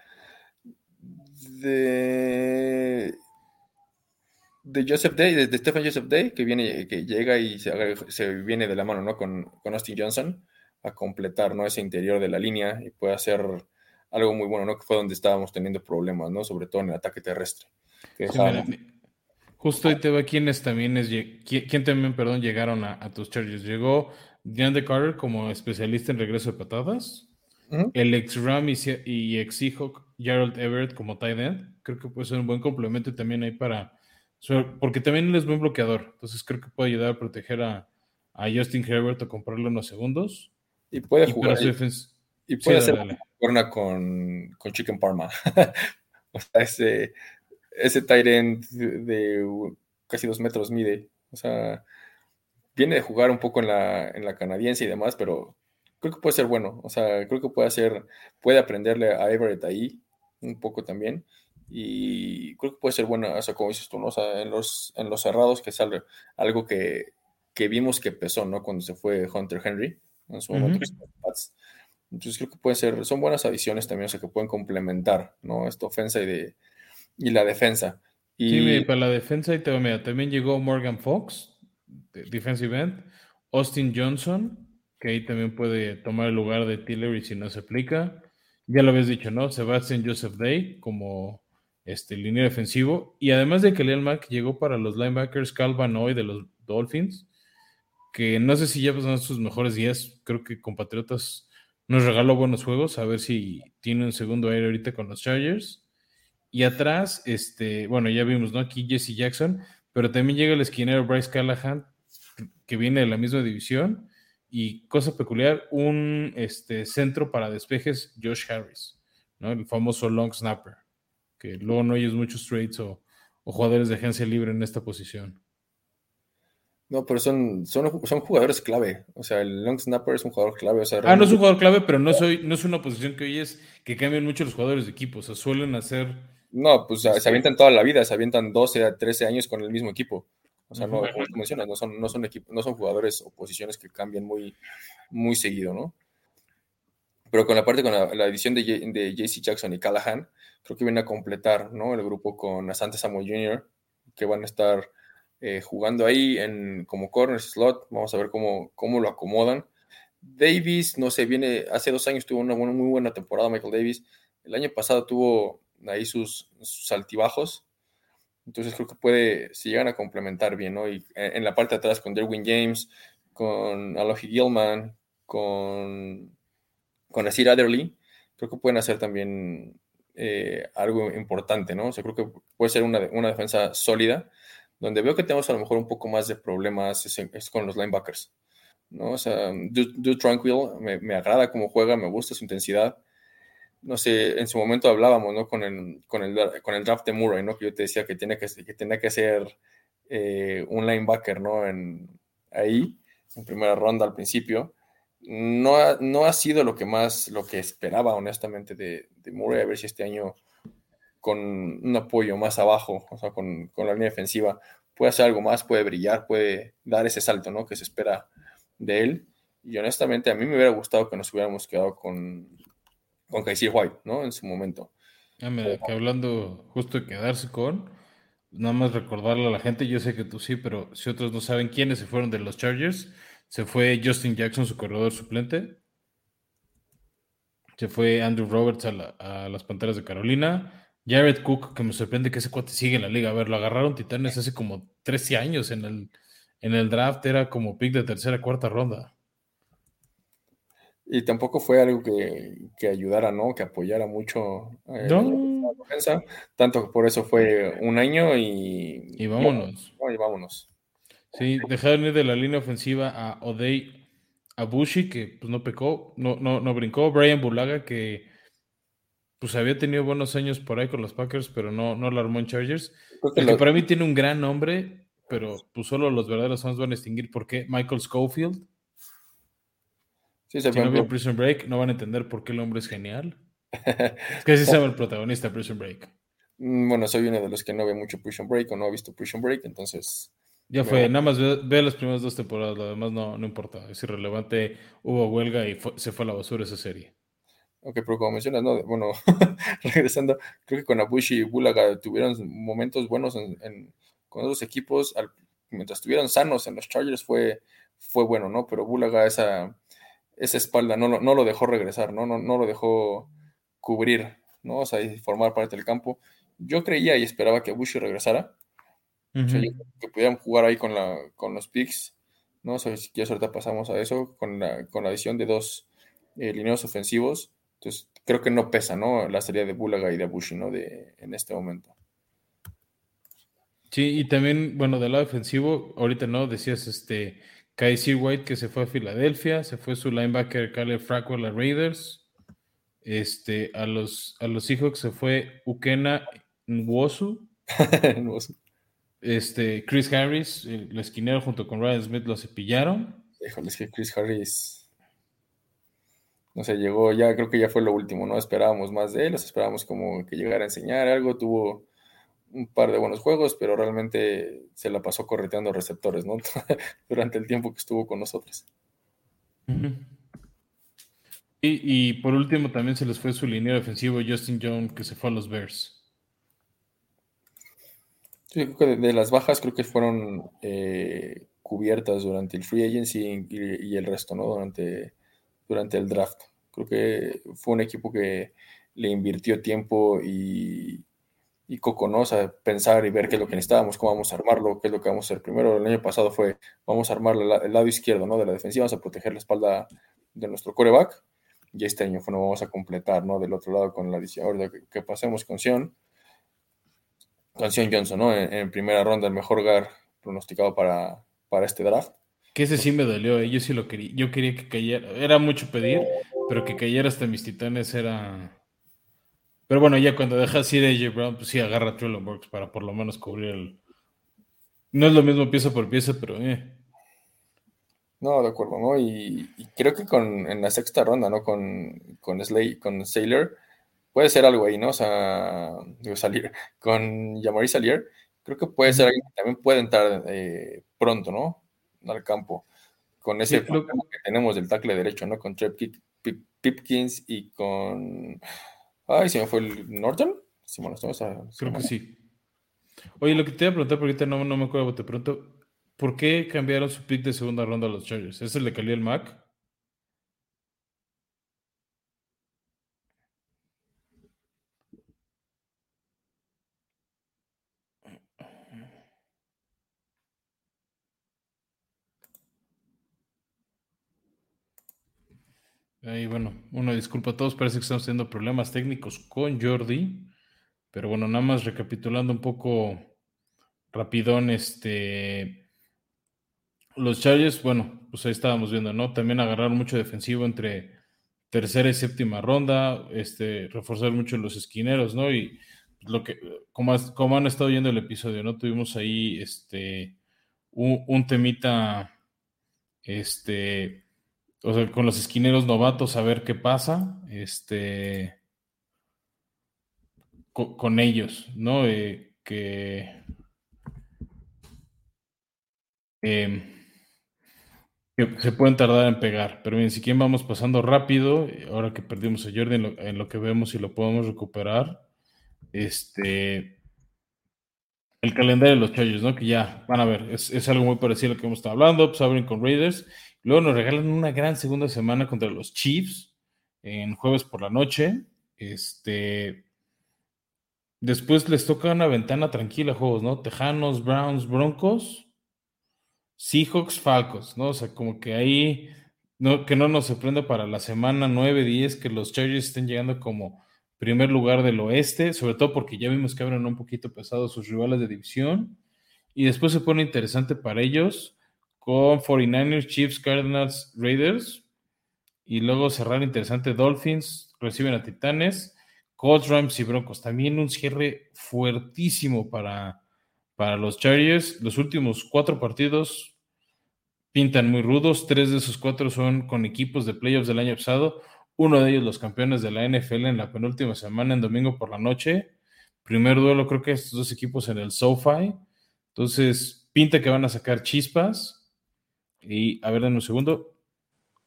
de, de Joseph Day, de, Stephen Joseph Day, que viene, que llega y se, viene de la mano, ¿no? Con, con Austin Johnson a completar, ¿no? Ese interior de la línea y puede hacer algo muy bueno, ¿no? Que fue donde estábamos teniendo problemas, ¿no? Sobre todo en el ataque terrestre. justo ahí te va quiénes también es, quién también, perdón, llegaron a, tus Chargers. Llegó DeAndre Carter como especialista en regreso de patadas. El ex Ram y, ex Seahawk Gerald Everett como tight end. Creo que puede ser un buen complemento y también ahí para. Porque también él es buen bloqueador. Entonces creo que puede ayudar a proteger a, Justin Herbert o comprarle unos segundos. Y puede jugar. Y, puede hacer con, con Chicken Parma. o sea, ese, ese tight end de casi dos metros mide. O sea, viene de jugar un poco en la, en la canadiense y demás, pero creo que puede ser bueno. O sea, creo que puede hacer, puede aprenderle a Everett ahí un poco también. Y creo que puede ser bueno, o sea, como dices tú, ¿no? O sea, en los, en los cerrados, que sale algo que, que vimos que pesó, ¿no? Cuando se fue Hunter Henry en su momento. Entonces creo que pueden ser, son buenas adiciones también, o sea, que pueden complementar, ¿no? Esta ofensa y, de, y la defensa. Y... Sí, para la defensa y te, mira, también llegó Morgan Fox, defensive end, Austin Johnson, que ahí también puede tomar el lugar de Tillery si no se aplica. Ya lo habías dicho, ¿no? Sebastian Joseph Day como este línea defensivo. Y además de que Leal Mack llegó para los linebackers Calvin hoy de los Dolphins, que no sé si ya pasaron sus mejores días. Creo que compatriotas nos regaló buenos juegos, a ver si tiene un segundo aire ahorita con los Chargers. Y atrás, este, bueno, ya vimos, ¿no? Aquí Jesse Jackson, pero también llega el esquinero Bryce Callahan, que viene de la misma división. Y cosa peculiar, un este, centro para despejes, Josh Harris, ¿no? El famoso long snapper, que luego no hay muchos trades o, o jugadores de agencia libre en esta posición. No, pero son, son, jugadores clave. O sea, el long snapper es un jugador clave. ah, no es un jugador clave, pero no, soy, no es una posición que hoy es que cambian mucho los jugadores de equipo. O sea, suelen hacer. No, pues se avientan toda la vida, se avientan 12 a 13 años con el mismo equipo. O sea, no, como mencionas, no son, no son, no son jugadores o posiciones que cambian muy, muy seguido, ¿no? Pero con la parte con la, edición de, de JC Jackson y Callahan, creo que viene a completar, ¿no? El grupo con Asante Samuel Jr., que van a estar eh, jugando ahí en, como corner slot. Vamos a ver cómo, cómo lo acomodan. Davis, no sé, viene, hace dos años tuvo una muy buena temporada Michael Davis. El año pasado tuvo ahí sus, altibajos. Entonces creo que puede, si llegan a complementar bien, ¿no? Y en la parte de atrás con Derwin James, con Alohi Gilman, con, con Asir Adderley, creo que pueden hacer también eh, algo importante, ¿no? O sea, creo que puede ser una, una defensa sólida donde veo que tenemos a lo mejor un poco más de problemas es, con los linebackers. ¿no? O sea, Dude, Tranquil me, agrada cómo juega, me gusta su intensidad. No sé, en su momento hablábamos ¿no? con, el, con, el, con el draft de Murray, ¿no? que yo te decía que tiene que, que, que ser eh, un linebacker ¿no? En, ahí en primera ronda al principio. No ha, no ha sido lo que más, lo que esperaba honestamente de, de Murray, a ver si este año con un apoyo más abajo, o sea, con, con, la línea defensiva, puede hacer algo más, puede brillar, puede dar ese salto, ¿no? Que se espera de él. Y honestamente, a mí me hubiera gustado que nos hubiéramos quedado con, con Casey White, ¿no? En su momento. Ah, hablando justo de quedarse con, nada más recordarle a la gente, yo sé que tú sí, pero si otros no saben quiénes se fueron de los Chargers, se fue Justin Jackson, su corredor suplente. Se fue Andrew Roberts a, a las Panteras de Carolina. Jared Cook, que me sorprende que ese cuate sigue en la liga. A ver, lo agarraron Titanes hace como 13 años en el, en el draft, era como pick de tercera, cuarta ronda. Y tampoco fue algo que, que ayudara, ¿no? Que apoyara mucho eh, no. la defensa. Tanto que por eso fue un año y. Y vámonos. No, y vámonos. Sí, dejaron ir de la línea ofensiva a Odey Abushi, que pues no pecó, no, no, no brincó. Brian Bulaga, que pues había tenido buenos años por ahí con los Packers, pero no, no lo armó en Chargers. El que para mí tiene un gran nombre, pero pues solo los verdaderos fans van a distinguir por qué. Michael Schofield. Sí, si no vio Prison Break, no van a entender por qué el hombre es genial. es que se llama el protagonista Prison Break. Mm, bueno, soy uno de los que no ve mucho Prison Break o no ha visto Prison Break, entonces... Ya fue, nada más ve, ve, las primeras dos temporadas, lo demás no, no importa, es irrelevante, hubo huelga y fue, se fue a la basura esa serie. Ok, pero como mencionas, ¿no? Bueno, regresando, creo que con Abushi y Bulaga tuvieron momentos buenos en, en, con esos equipos, al, mientras estuvieron sanos en los Chargers fue, fue bueno, ¿no? Pero Bulaga esa, esa espalda no lo, no lo dejó regresar, ¿no? ¿no? No lo dejó cubrir, ¿no? O sea, y formar parte del campo. Yo creía y esperaba que Abushi regresara, uh -huh. que pudieran jugar ahí con, la, con los picks, ¿no? O sea, si quieres ahorita pasamos a eso, con la, con la adición de dos eh, lineos ofensivos, entonces, creo que no pesa, ¿no? La serie de Bulaga y de Bushi, ¿no? De, en este momento. Sí, y también, bueno, del lado defensivo, ahorita no, decías este Casey White que se fue a Filadelfia, se fue su linebacker Caleb Frackwell a Raiders, este, a los, a los Seahawks se fue Ukena Nwosu, este, Chris Harris, el, esquinero junto con Ryan Smith lo cepillaron. Híjole, es que Chris Harris no sé, llegó ya, creo que ya fue lo último, ¿no? Esperábamos más de él, esperábamos como que llegara a enseñar algo, tuvo un par de buenos juegos, pero realmente se la pasó correteando receptores, ¿no? Durante el tiempo que estuvo con nosotros. Uh -huh. y, y, por último también se les fue su línea defensivo Justin Jones, que se fue a los Bears. Creo que de, las bajas creo que fueron eh, cubiertas durante el free agency y, el resto, ¿no? Durante durante el draft. Creo que fue un equipo que le invirtió tiempo y, y coco, ¿no? Pensar y ver qué es lo que necesitábamos, cómo vamos a armarlo, qué es lo que vamos a hacer. Primero, el año pasado fue, vamos a armar el lado izquierdo, ¿no? De la defensiva, vamos a proteger la espalda de nuestro coreback. Y este año fue, no vamos a completar, ¿no? Del otro lado con la. Ahora que, que, pasemos con Sion. Con Sion Johnson, ¿no? En, en, primera ronda, el mejor guard pronosticado para, para este draft. Que ese sí me dolió, ¿eh? yo sí lo quería. Yo quería que cayera. Era mucho pedir, pero que cayera hasta mis titanes era. Pero bueno, ya cuando dejas ir a AJ Brown, pues sí agarra a Trillon Works para por lo menos cubrir el. No es lo mismo pieza por pieza, pero eh. No, de acuerdo, ¿no? Y, y, creo que con, en la sexta ronda, ¿no? Con, con Slay, con Sailor, puede ser algo ahí, ¿no? O sea, digo, salir. Con Yamari Salier, creo que puede ser alguien que también puede entrar eh, pronto, ¿no? al campo con ese sí, lo... que tenemos del tackle derecho, ¿no? Con Trep Pipkins y con. Ay, se me fue el Norton. Bueno, estamos a... Creo que sí. Oye, lo que te iba a preguntar, porque ahorita no, no me acuerdo, te pregunto, ¿por qué cambiaron su pick de segunda ronda a los Chargers? ¿Es el de Khalil Mack? Ahí, bueno, una disculpa a todos, parece que estamos teniendo problemas técnicos con Jordi, pero bueno, nada más recapitulando un poco rapidón, este, los Chargers, bueno, pues ahí estábamos viendo, ¿no? También agarraron mucho defensivo entre tercera y séptima ronda, este, reforzar mucho los esquineros, ¿no? Y lo que, como, como han estado viendo el episodio, ¿no? Tuvimos ahí, este, un, un temita Este, o sea, con los esquineros novatos a ver qué pasa. Este, con, ellos, ¿no? Eh, que, em, que, se pueden tardar en pegar. Pero bien, si quieren vamos pasando rápido, ahora que perdimos a Jordi en lo, que vemos y lo podemos recuperar. Este, el calendario de los Chargers, ¿no? Que ya van a ver, es, algo muy parecido a lo que hemos estado hablando, pues abren con Raiders, luego nos regalan una gran segunda semana contra los Chiefs en jueves por la noche. Este, Después les toca una ventana tranquila, juegos, ¿no? Tejanos, Browns, Broncos, Seahawks, Falcos, ¿no? O sea, como que ahí, no, que no nos sorprenda para la semana 9, 10 que los Chargers estén llegando como primer lugar del oeste, sobre todo porque ya vimos que abren un poquito pesado sus rivales de división. Y después se pone interesante para ellos con 49ers, Chiefs, Cardinals, Raiders. Y luego cerrar interesante Dolphins, reciben a Titanes Colts, Rams y Broncos. También un cierre fuertísimo para, para los Chargers. Los últimos cuatro partidos pintan muy rudos. Tres de esos cuatro son con equipos de playoffs del año pasado. Uno de ellos los campeones de la NFL en la penúltima semana, en domingo por la noche. Primer duelo, creo que estos dos equipos en el SoFi. Entonces, pinta que van a sacar chispas. Y a ver, en un segundo.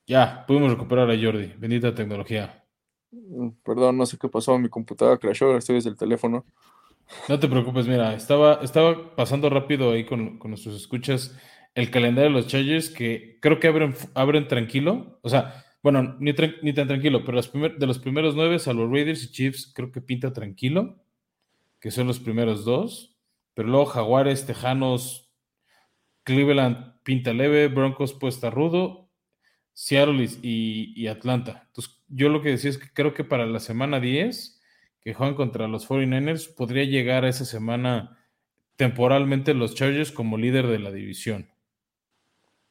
Ya, pudimos recuperar a Jordi. Bendita tecnología. Mm, perdón, no sé qué pasó, mi computadora crashó, estoy desde el teléfono. No te preocupes, mira, estaba, estaba pasando rápido ahí con, nuestros escuchas el calendario de los Chargers que creo que abren, abren tranquilo, o sea, bueno, ni, ni tan tranquilo, pero los de los primeros nueve, salvo Raiders y Chiefs, creo que pinta tranquilo, que son los primeros dos, pero luego Jaguares, Tejanos, Cleveland pinta leve, Broncos puesta rudo, Seattle y, Atlanta. Entonces, yo lo que decía es que creo que para la semana 10, que juegan contra los 49ers, podría llegar a esa semana temporalmente los Chargers como líder de la división.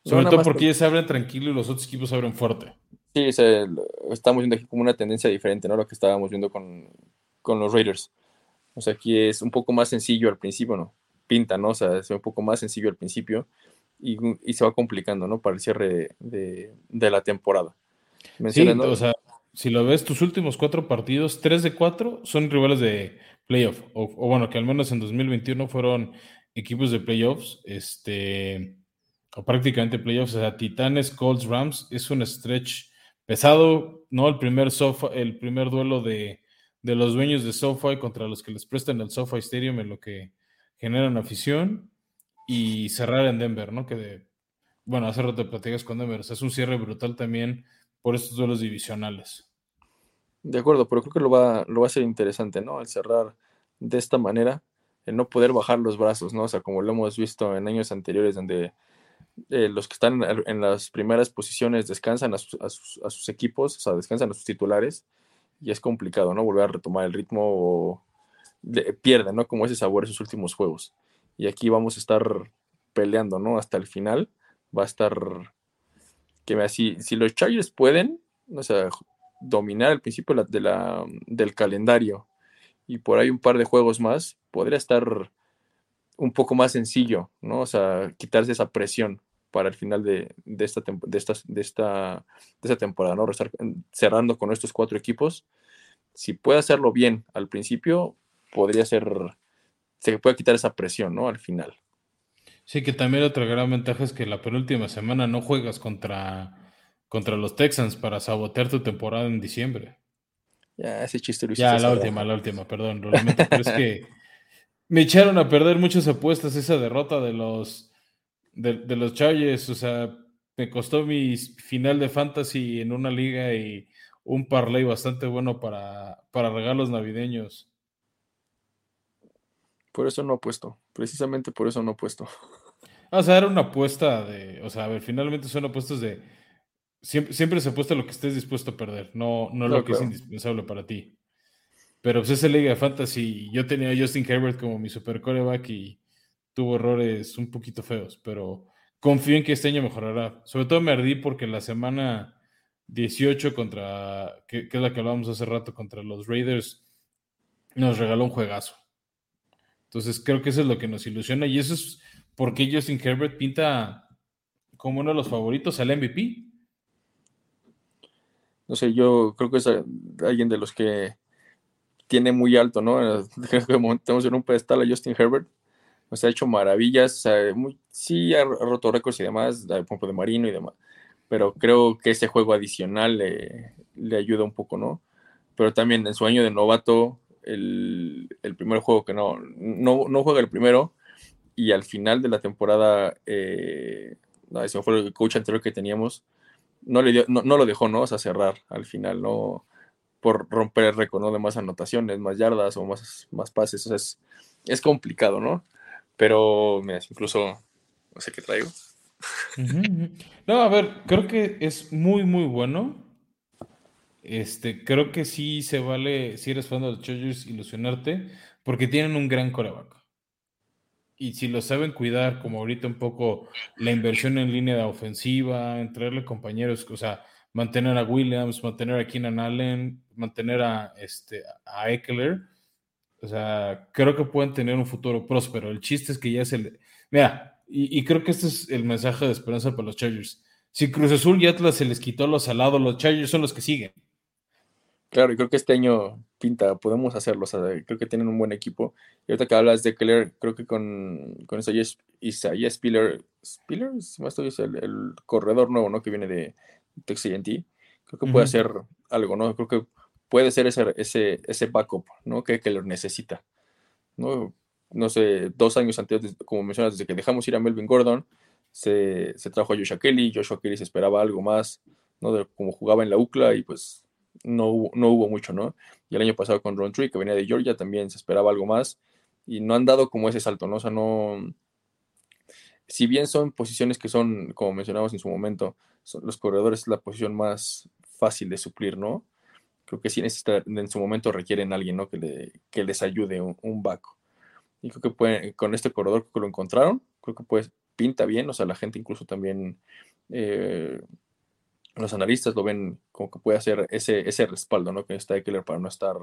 Sobre todo porque ellos se abren tranquilo y los otros equipos abren fuerte. Sí, estamos viendo aquí como una tendencia diferente, ¿no? Lo que estábamos viendo con, con los Raiders. O sea, aquí es un poco más sencillo al principio, ¿no? Pinta, ¿no? O sea, es un poco más sencillo al principio y, se va complicando, ¿no? Para el cierre de, la temporada. Sí, o sea, si lo ves, tus últimos cuatro partidos, tres de cuatro son rivales de playoff, o, bueno, que al menos en 2021 fueron equipos de playoffs, este, o prácticamente playoffs, o sea, Titanes, Colts, Rams, es un stretch pesado, ¿no? El primer, sofa, el primer duelo de, de los dueños de SoFi contra los que les prestan el SoFi Stadium en lo que generan afición y cerrar en Denver, ¿no? Que de, bueno, hace rato platicas con Denver, o sea, es un cierre brutal también por estos duelos divisionales. De acuerdo, pero creo que lo va, lo va a ser interesante, ¿no? Al cerrar de esta manera, el no poder bajar los brazos, ¿no? O sea, como lo hemos visto en años anteriores, donde eh, los que están en, las primeras posiciones descansan a sus, equipos, o sea, descansan a sus titulares, y es complicado, ¿no? Volver a retomar el ritmo o pierden, ¿no? Como ese sabor esos últimos juegos y aquí vamos a estar peleando, ¿no? Hasta el final va a estar que si, si los Chargers pueden, o sea, dominar el principio de la, del calendario y por ahí un par de juegos más, podría estar un poco más sencillo, ¿no? O sea, quitarse esa presión para el final de, esta, de, esta, de, esta, de esta temporada, ¿no? Cerrando con estos cuatro equipos. Si puede hacerlo bien al principio, podría ser se puede quitar esa presión, ¿no? Al final. Sí, que también otra gran ventaja es que la penúltima semana no juegas contra, contra los Texans para sabotear tu temporada en diciembre. Ya, ese chiste lo Ya, la última, la última, perdón, lo pero es que me echaron a perder muchas apuestas esa derrota de los, de, los Chargers, o sea, me costó mi final de fantasy en una liga y un parlay bastante bueno para, para regalos navideños. Por eso no he puesto. Precisamente por eso no he puesto. O sea, era una apuesta de. O sea, a ver, finalmente son apuestas de. Siempre, siempre se apuesta lo que estés dispuesto a perder, no, no, lo que es indispensable para ti. Pero pues esa liga de fantasy, yo tenía a Justin Herbert como mi super coreback y tuvo errores un poquito feos, pero confío en que este año mejorará. Sobre todo me ardí porque la semana 18 contra, que, que es la que hablábamos hace rato, contra los Raiders, nos regaló un juegazo. Entonces creo que eso es lo que nos ilusiona y eso es porque Justin Herbert pinta como uno de los favoritos al MVP. No sé, yo creo que es alguien de los que tiene muy alto, ¿no? Tenemos en un pedestal a Justin Herbert. O sea, ha hecho maravillas. sí, ha roto récords y demás, de de Marino y demás. Pero creo que ese juego adicional le, le ayuda un poco, ¿no? Pero también en su año de novato, el, primer juego que no, no, juega el primero, y al final de la temporada, eh, no, ese fue el coach anterior que teníamos, no, le no, lo dejó, ¿no? O sea, cerrar al final, ¿no? Por romper el récord, ¿no? De más anotaciones, más yardas o más, más pases, o sea, es, es complicado, ¿no? Pero, mira, incluso, no sé qué traigo. No, a ver, creo que es muy, muy bueno. Este, creo que sí se vale, si eres fan de los Chargers, ilusionarte, porque tienen un gran coreback. Y si lo saben cuidar, como ahorita un poco la inversión en línea de ofensiva, entrarle compañeros, o sea, mantener a Williams, mantener a Keenan Allen, mantener a, este, a Eckler, o sea, creo que pueden tener un futuro próspero. El chiste es que ya es el... Mira, y, y creo que este es el mensaje de esperanza para los Chargers. Si Cruz Azul y Atlas se les quitó los alados, los Chargers son los que siguen. Claro, y creo que este año pinta, podemos hacerlo, o sea, creo que tienen un buen equipo. Y ahorita que hablas de Keller, creo que con, con Isaiah Spiller, Spiller, más es el, el, corredor nuevo, ¿no? Que viene de Texas creo que puede hacer algo, ¿no? Creo que puede ser ese, ese, ese backup, ¿no? Que Keller necesita, ¿no? No sé, dos años antes, como mencionas, desde que dejamos ir a Melvin Gordon, se, se trajo a Joshua Kelly, Joshua Kelly se esperaba algo más, ¿no? De cómo jugaba en la UCLA y pues no hubo, no hubo mucho, ¿no? Y el año pasado con Ron Tree, que venía de Georgia, también se esperaba algo más y no han dado como ese salto, ¿no? O sea, no. Si bien son posiciones que son, como mencionamos en su momento, los corredores es la posición más fácil de suplir, ¿no? Creo que sí en su momento requieren alguien, ¿no? Que, le, que les ayude un, un Y creo que puede, con este corredor que lo encontraron, creo que pues pinta bien, o sea, la gente incluso también eh, los analistas lo ven como que puede hacer ese, ese respaldo, ¿no? Que está Eckler para no estar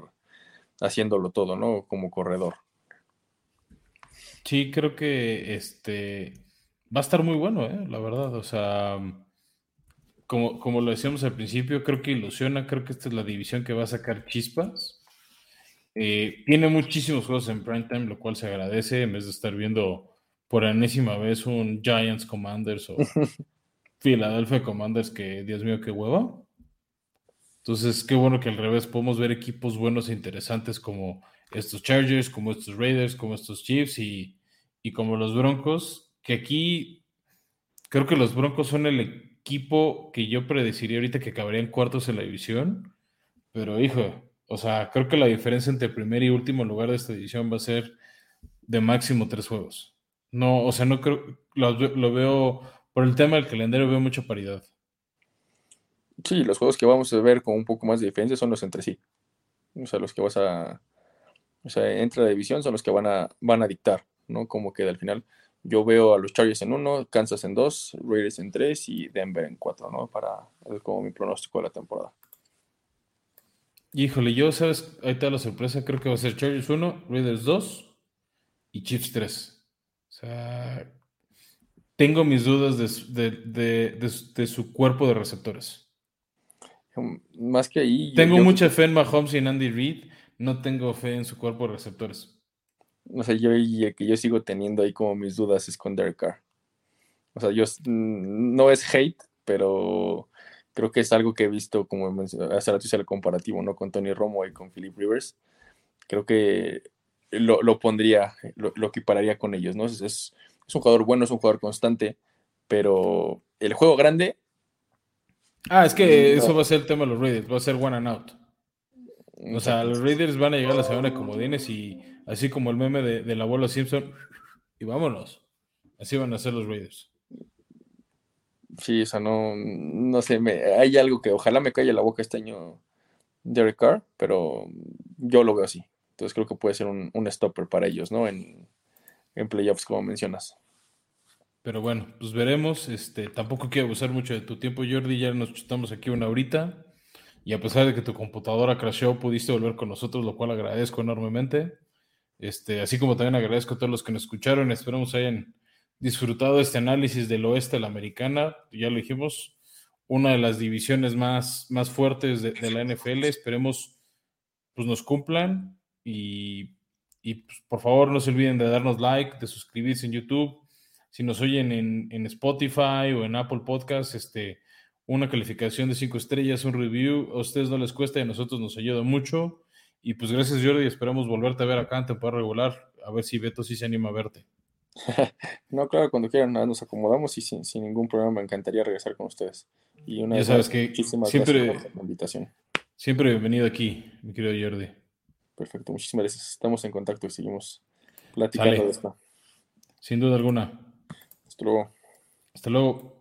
haciéndolo todo, ¿no? Como corredor. Sí, creo que este va a estar muy bueno, ¿eh? La verdad. O sea, como, como lo decíamos al principio, creo que ilusiona, creo que esta es la división que va a sacar chispas. Eh, tiene muchísimos juegos en prime time, lo cual se agradece, en vez de estar viendo por enésima vez un Giants Commanders o Philadelphia Commanders que, Dios mío, qué hueva. Entonces, qué bueno que al revés podemos ver equipos buenos e interesantes como estos Chargers, como estos Raiders, como estos Chiefs y, como los Broncos, que aquí creo que los Broncos son el equipo que yo predeciría ahorita que acabarían cuartos en la división, pero hijo, o sea, creo que la diferencia entre primer y último lugar de esta división va a ser de máximo tres juegos. No, o sea, no creo, lo veo por el tema del calendario veo mucha paridad. Sí, los juegos que vamos a ver con un poco más de diferencia son los entre sí. O sea, los que vas a. O sea, entre la división son los que van a, van a dictar, ¿no? Cómo queda al final. Yo veo a los Chargers en uno, Kansas en dos, Raiders en tres y Denver en cuatro, ¿no? Para es como mi pronóstico de la temporada. Híjole, yo, ¿sabes? Ahí está la sorpresa. Creo que va a ser Chargers 1, Raiders 2 y Chiefs 3. O sea, tengo mis dudas de, su cuerpo de receptores. Más que ahí. Tengo mucha fe en Mahomes y en Andy Reid. No tengo fe en su cuerpo de receptores. O sea, yo que yo sigo teniendo ahí como mis dudas es con Derek Carr. O sea, yo no es hate, pero creo que es algo que he visto, como hace rato hice el comparativo, ¿no? Con Tony Romo y con Philip Rivers. Creo que lo, pondría, lo, equipararía con ellos, ¿no? es, es un jugador bueno, es un jugador constante, pero el juego grande. Ah, es que eso va a ser el tema de los Raiders, va a ser one and out. O sea, los Raiders van a llegar a la semana de comodines y así como el meme de, del abuelo Simpson, y vámonos. Así van a ser los Raiders. Sí, o sea, no, no sé, me, hay algo que ojalá me calle la boca este año Derek Carr, pero yo lo veo así. Entonces creo que puede ser un, un stopper para ellos, ¿no? En, en playoffs, como mencionas. Pero bueno, pues veremos. Este, tampoco quiero abusar mucho de tu tiempo, Jordi. Ya nos estamos aquí una horita. Y a pesar de que tu computadora crashó, pudiste volver con nosotros, lo cual agradezco enormemente. Este, así como también agradezco a todos los que nos escucharon. Esperamos hayan disfrutado este análisis del oeste de la americana. Ya lo dijimos, una de las divisiones más, más fuertes de, de la NFL. Esperemos pues nos cumplan y, y pues, por favor no se olviden de darnos like, de suscribirse en YouTube. Si nos oyen en, en Spotify o en Apple Podcasts, este, una calificación de cinco estrellas, un review, a ustedes no les cuesta y a nosotros nos ayuda mucho. Y pues gracias Jordi, esperamos volverte a ver acá en temporada regular, a ver si Beto sí se anima a verte. no, claro, cuando quieran nos acomodamos y sin, ningún problema me encantaría regresar con ustedes. Y una ya sabes que siempre, por la invitación. Siempre bienvenido aquí, mi querido Jordi. Perfecto, muchísimas gracias. Estamos en contacto y seguimos platicando de esto. Sin duda alguna. Hasta luego. Hasta luego.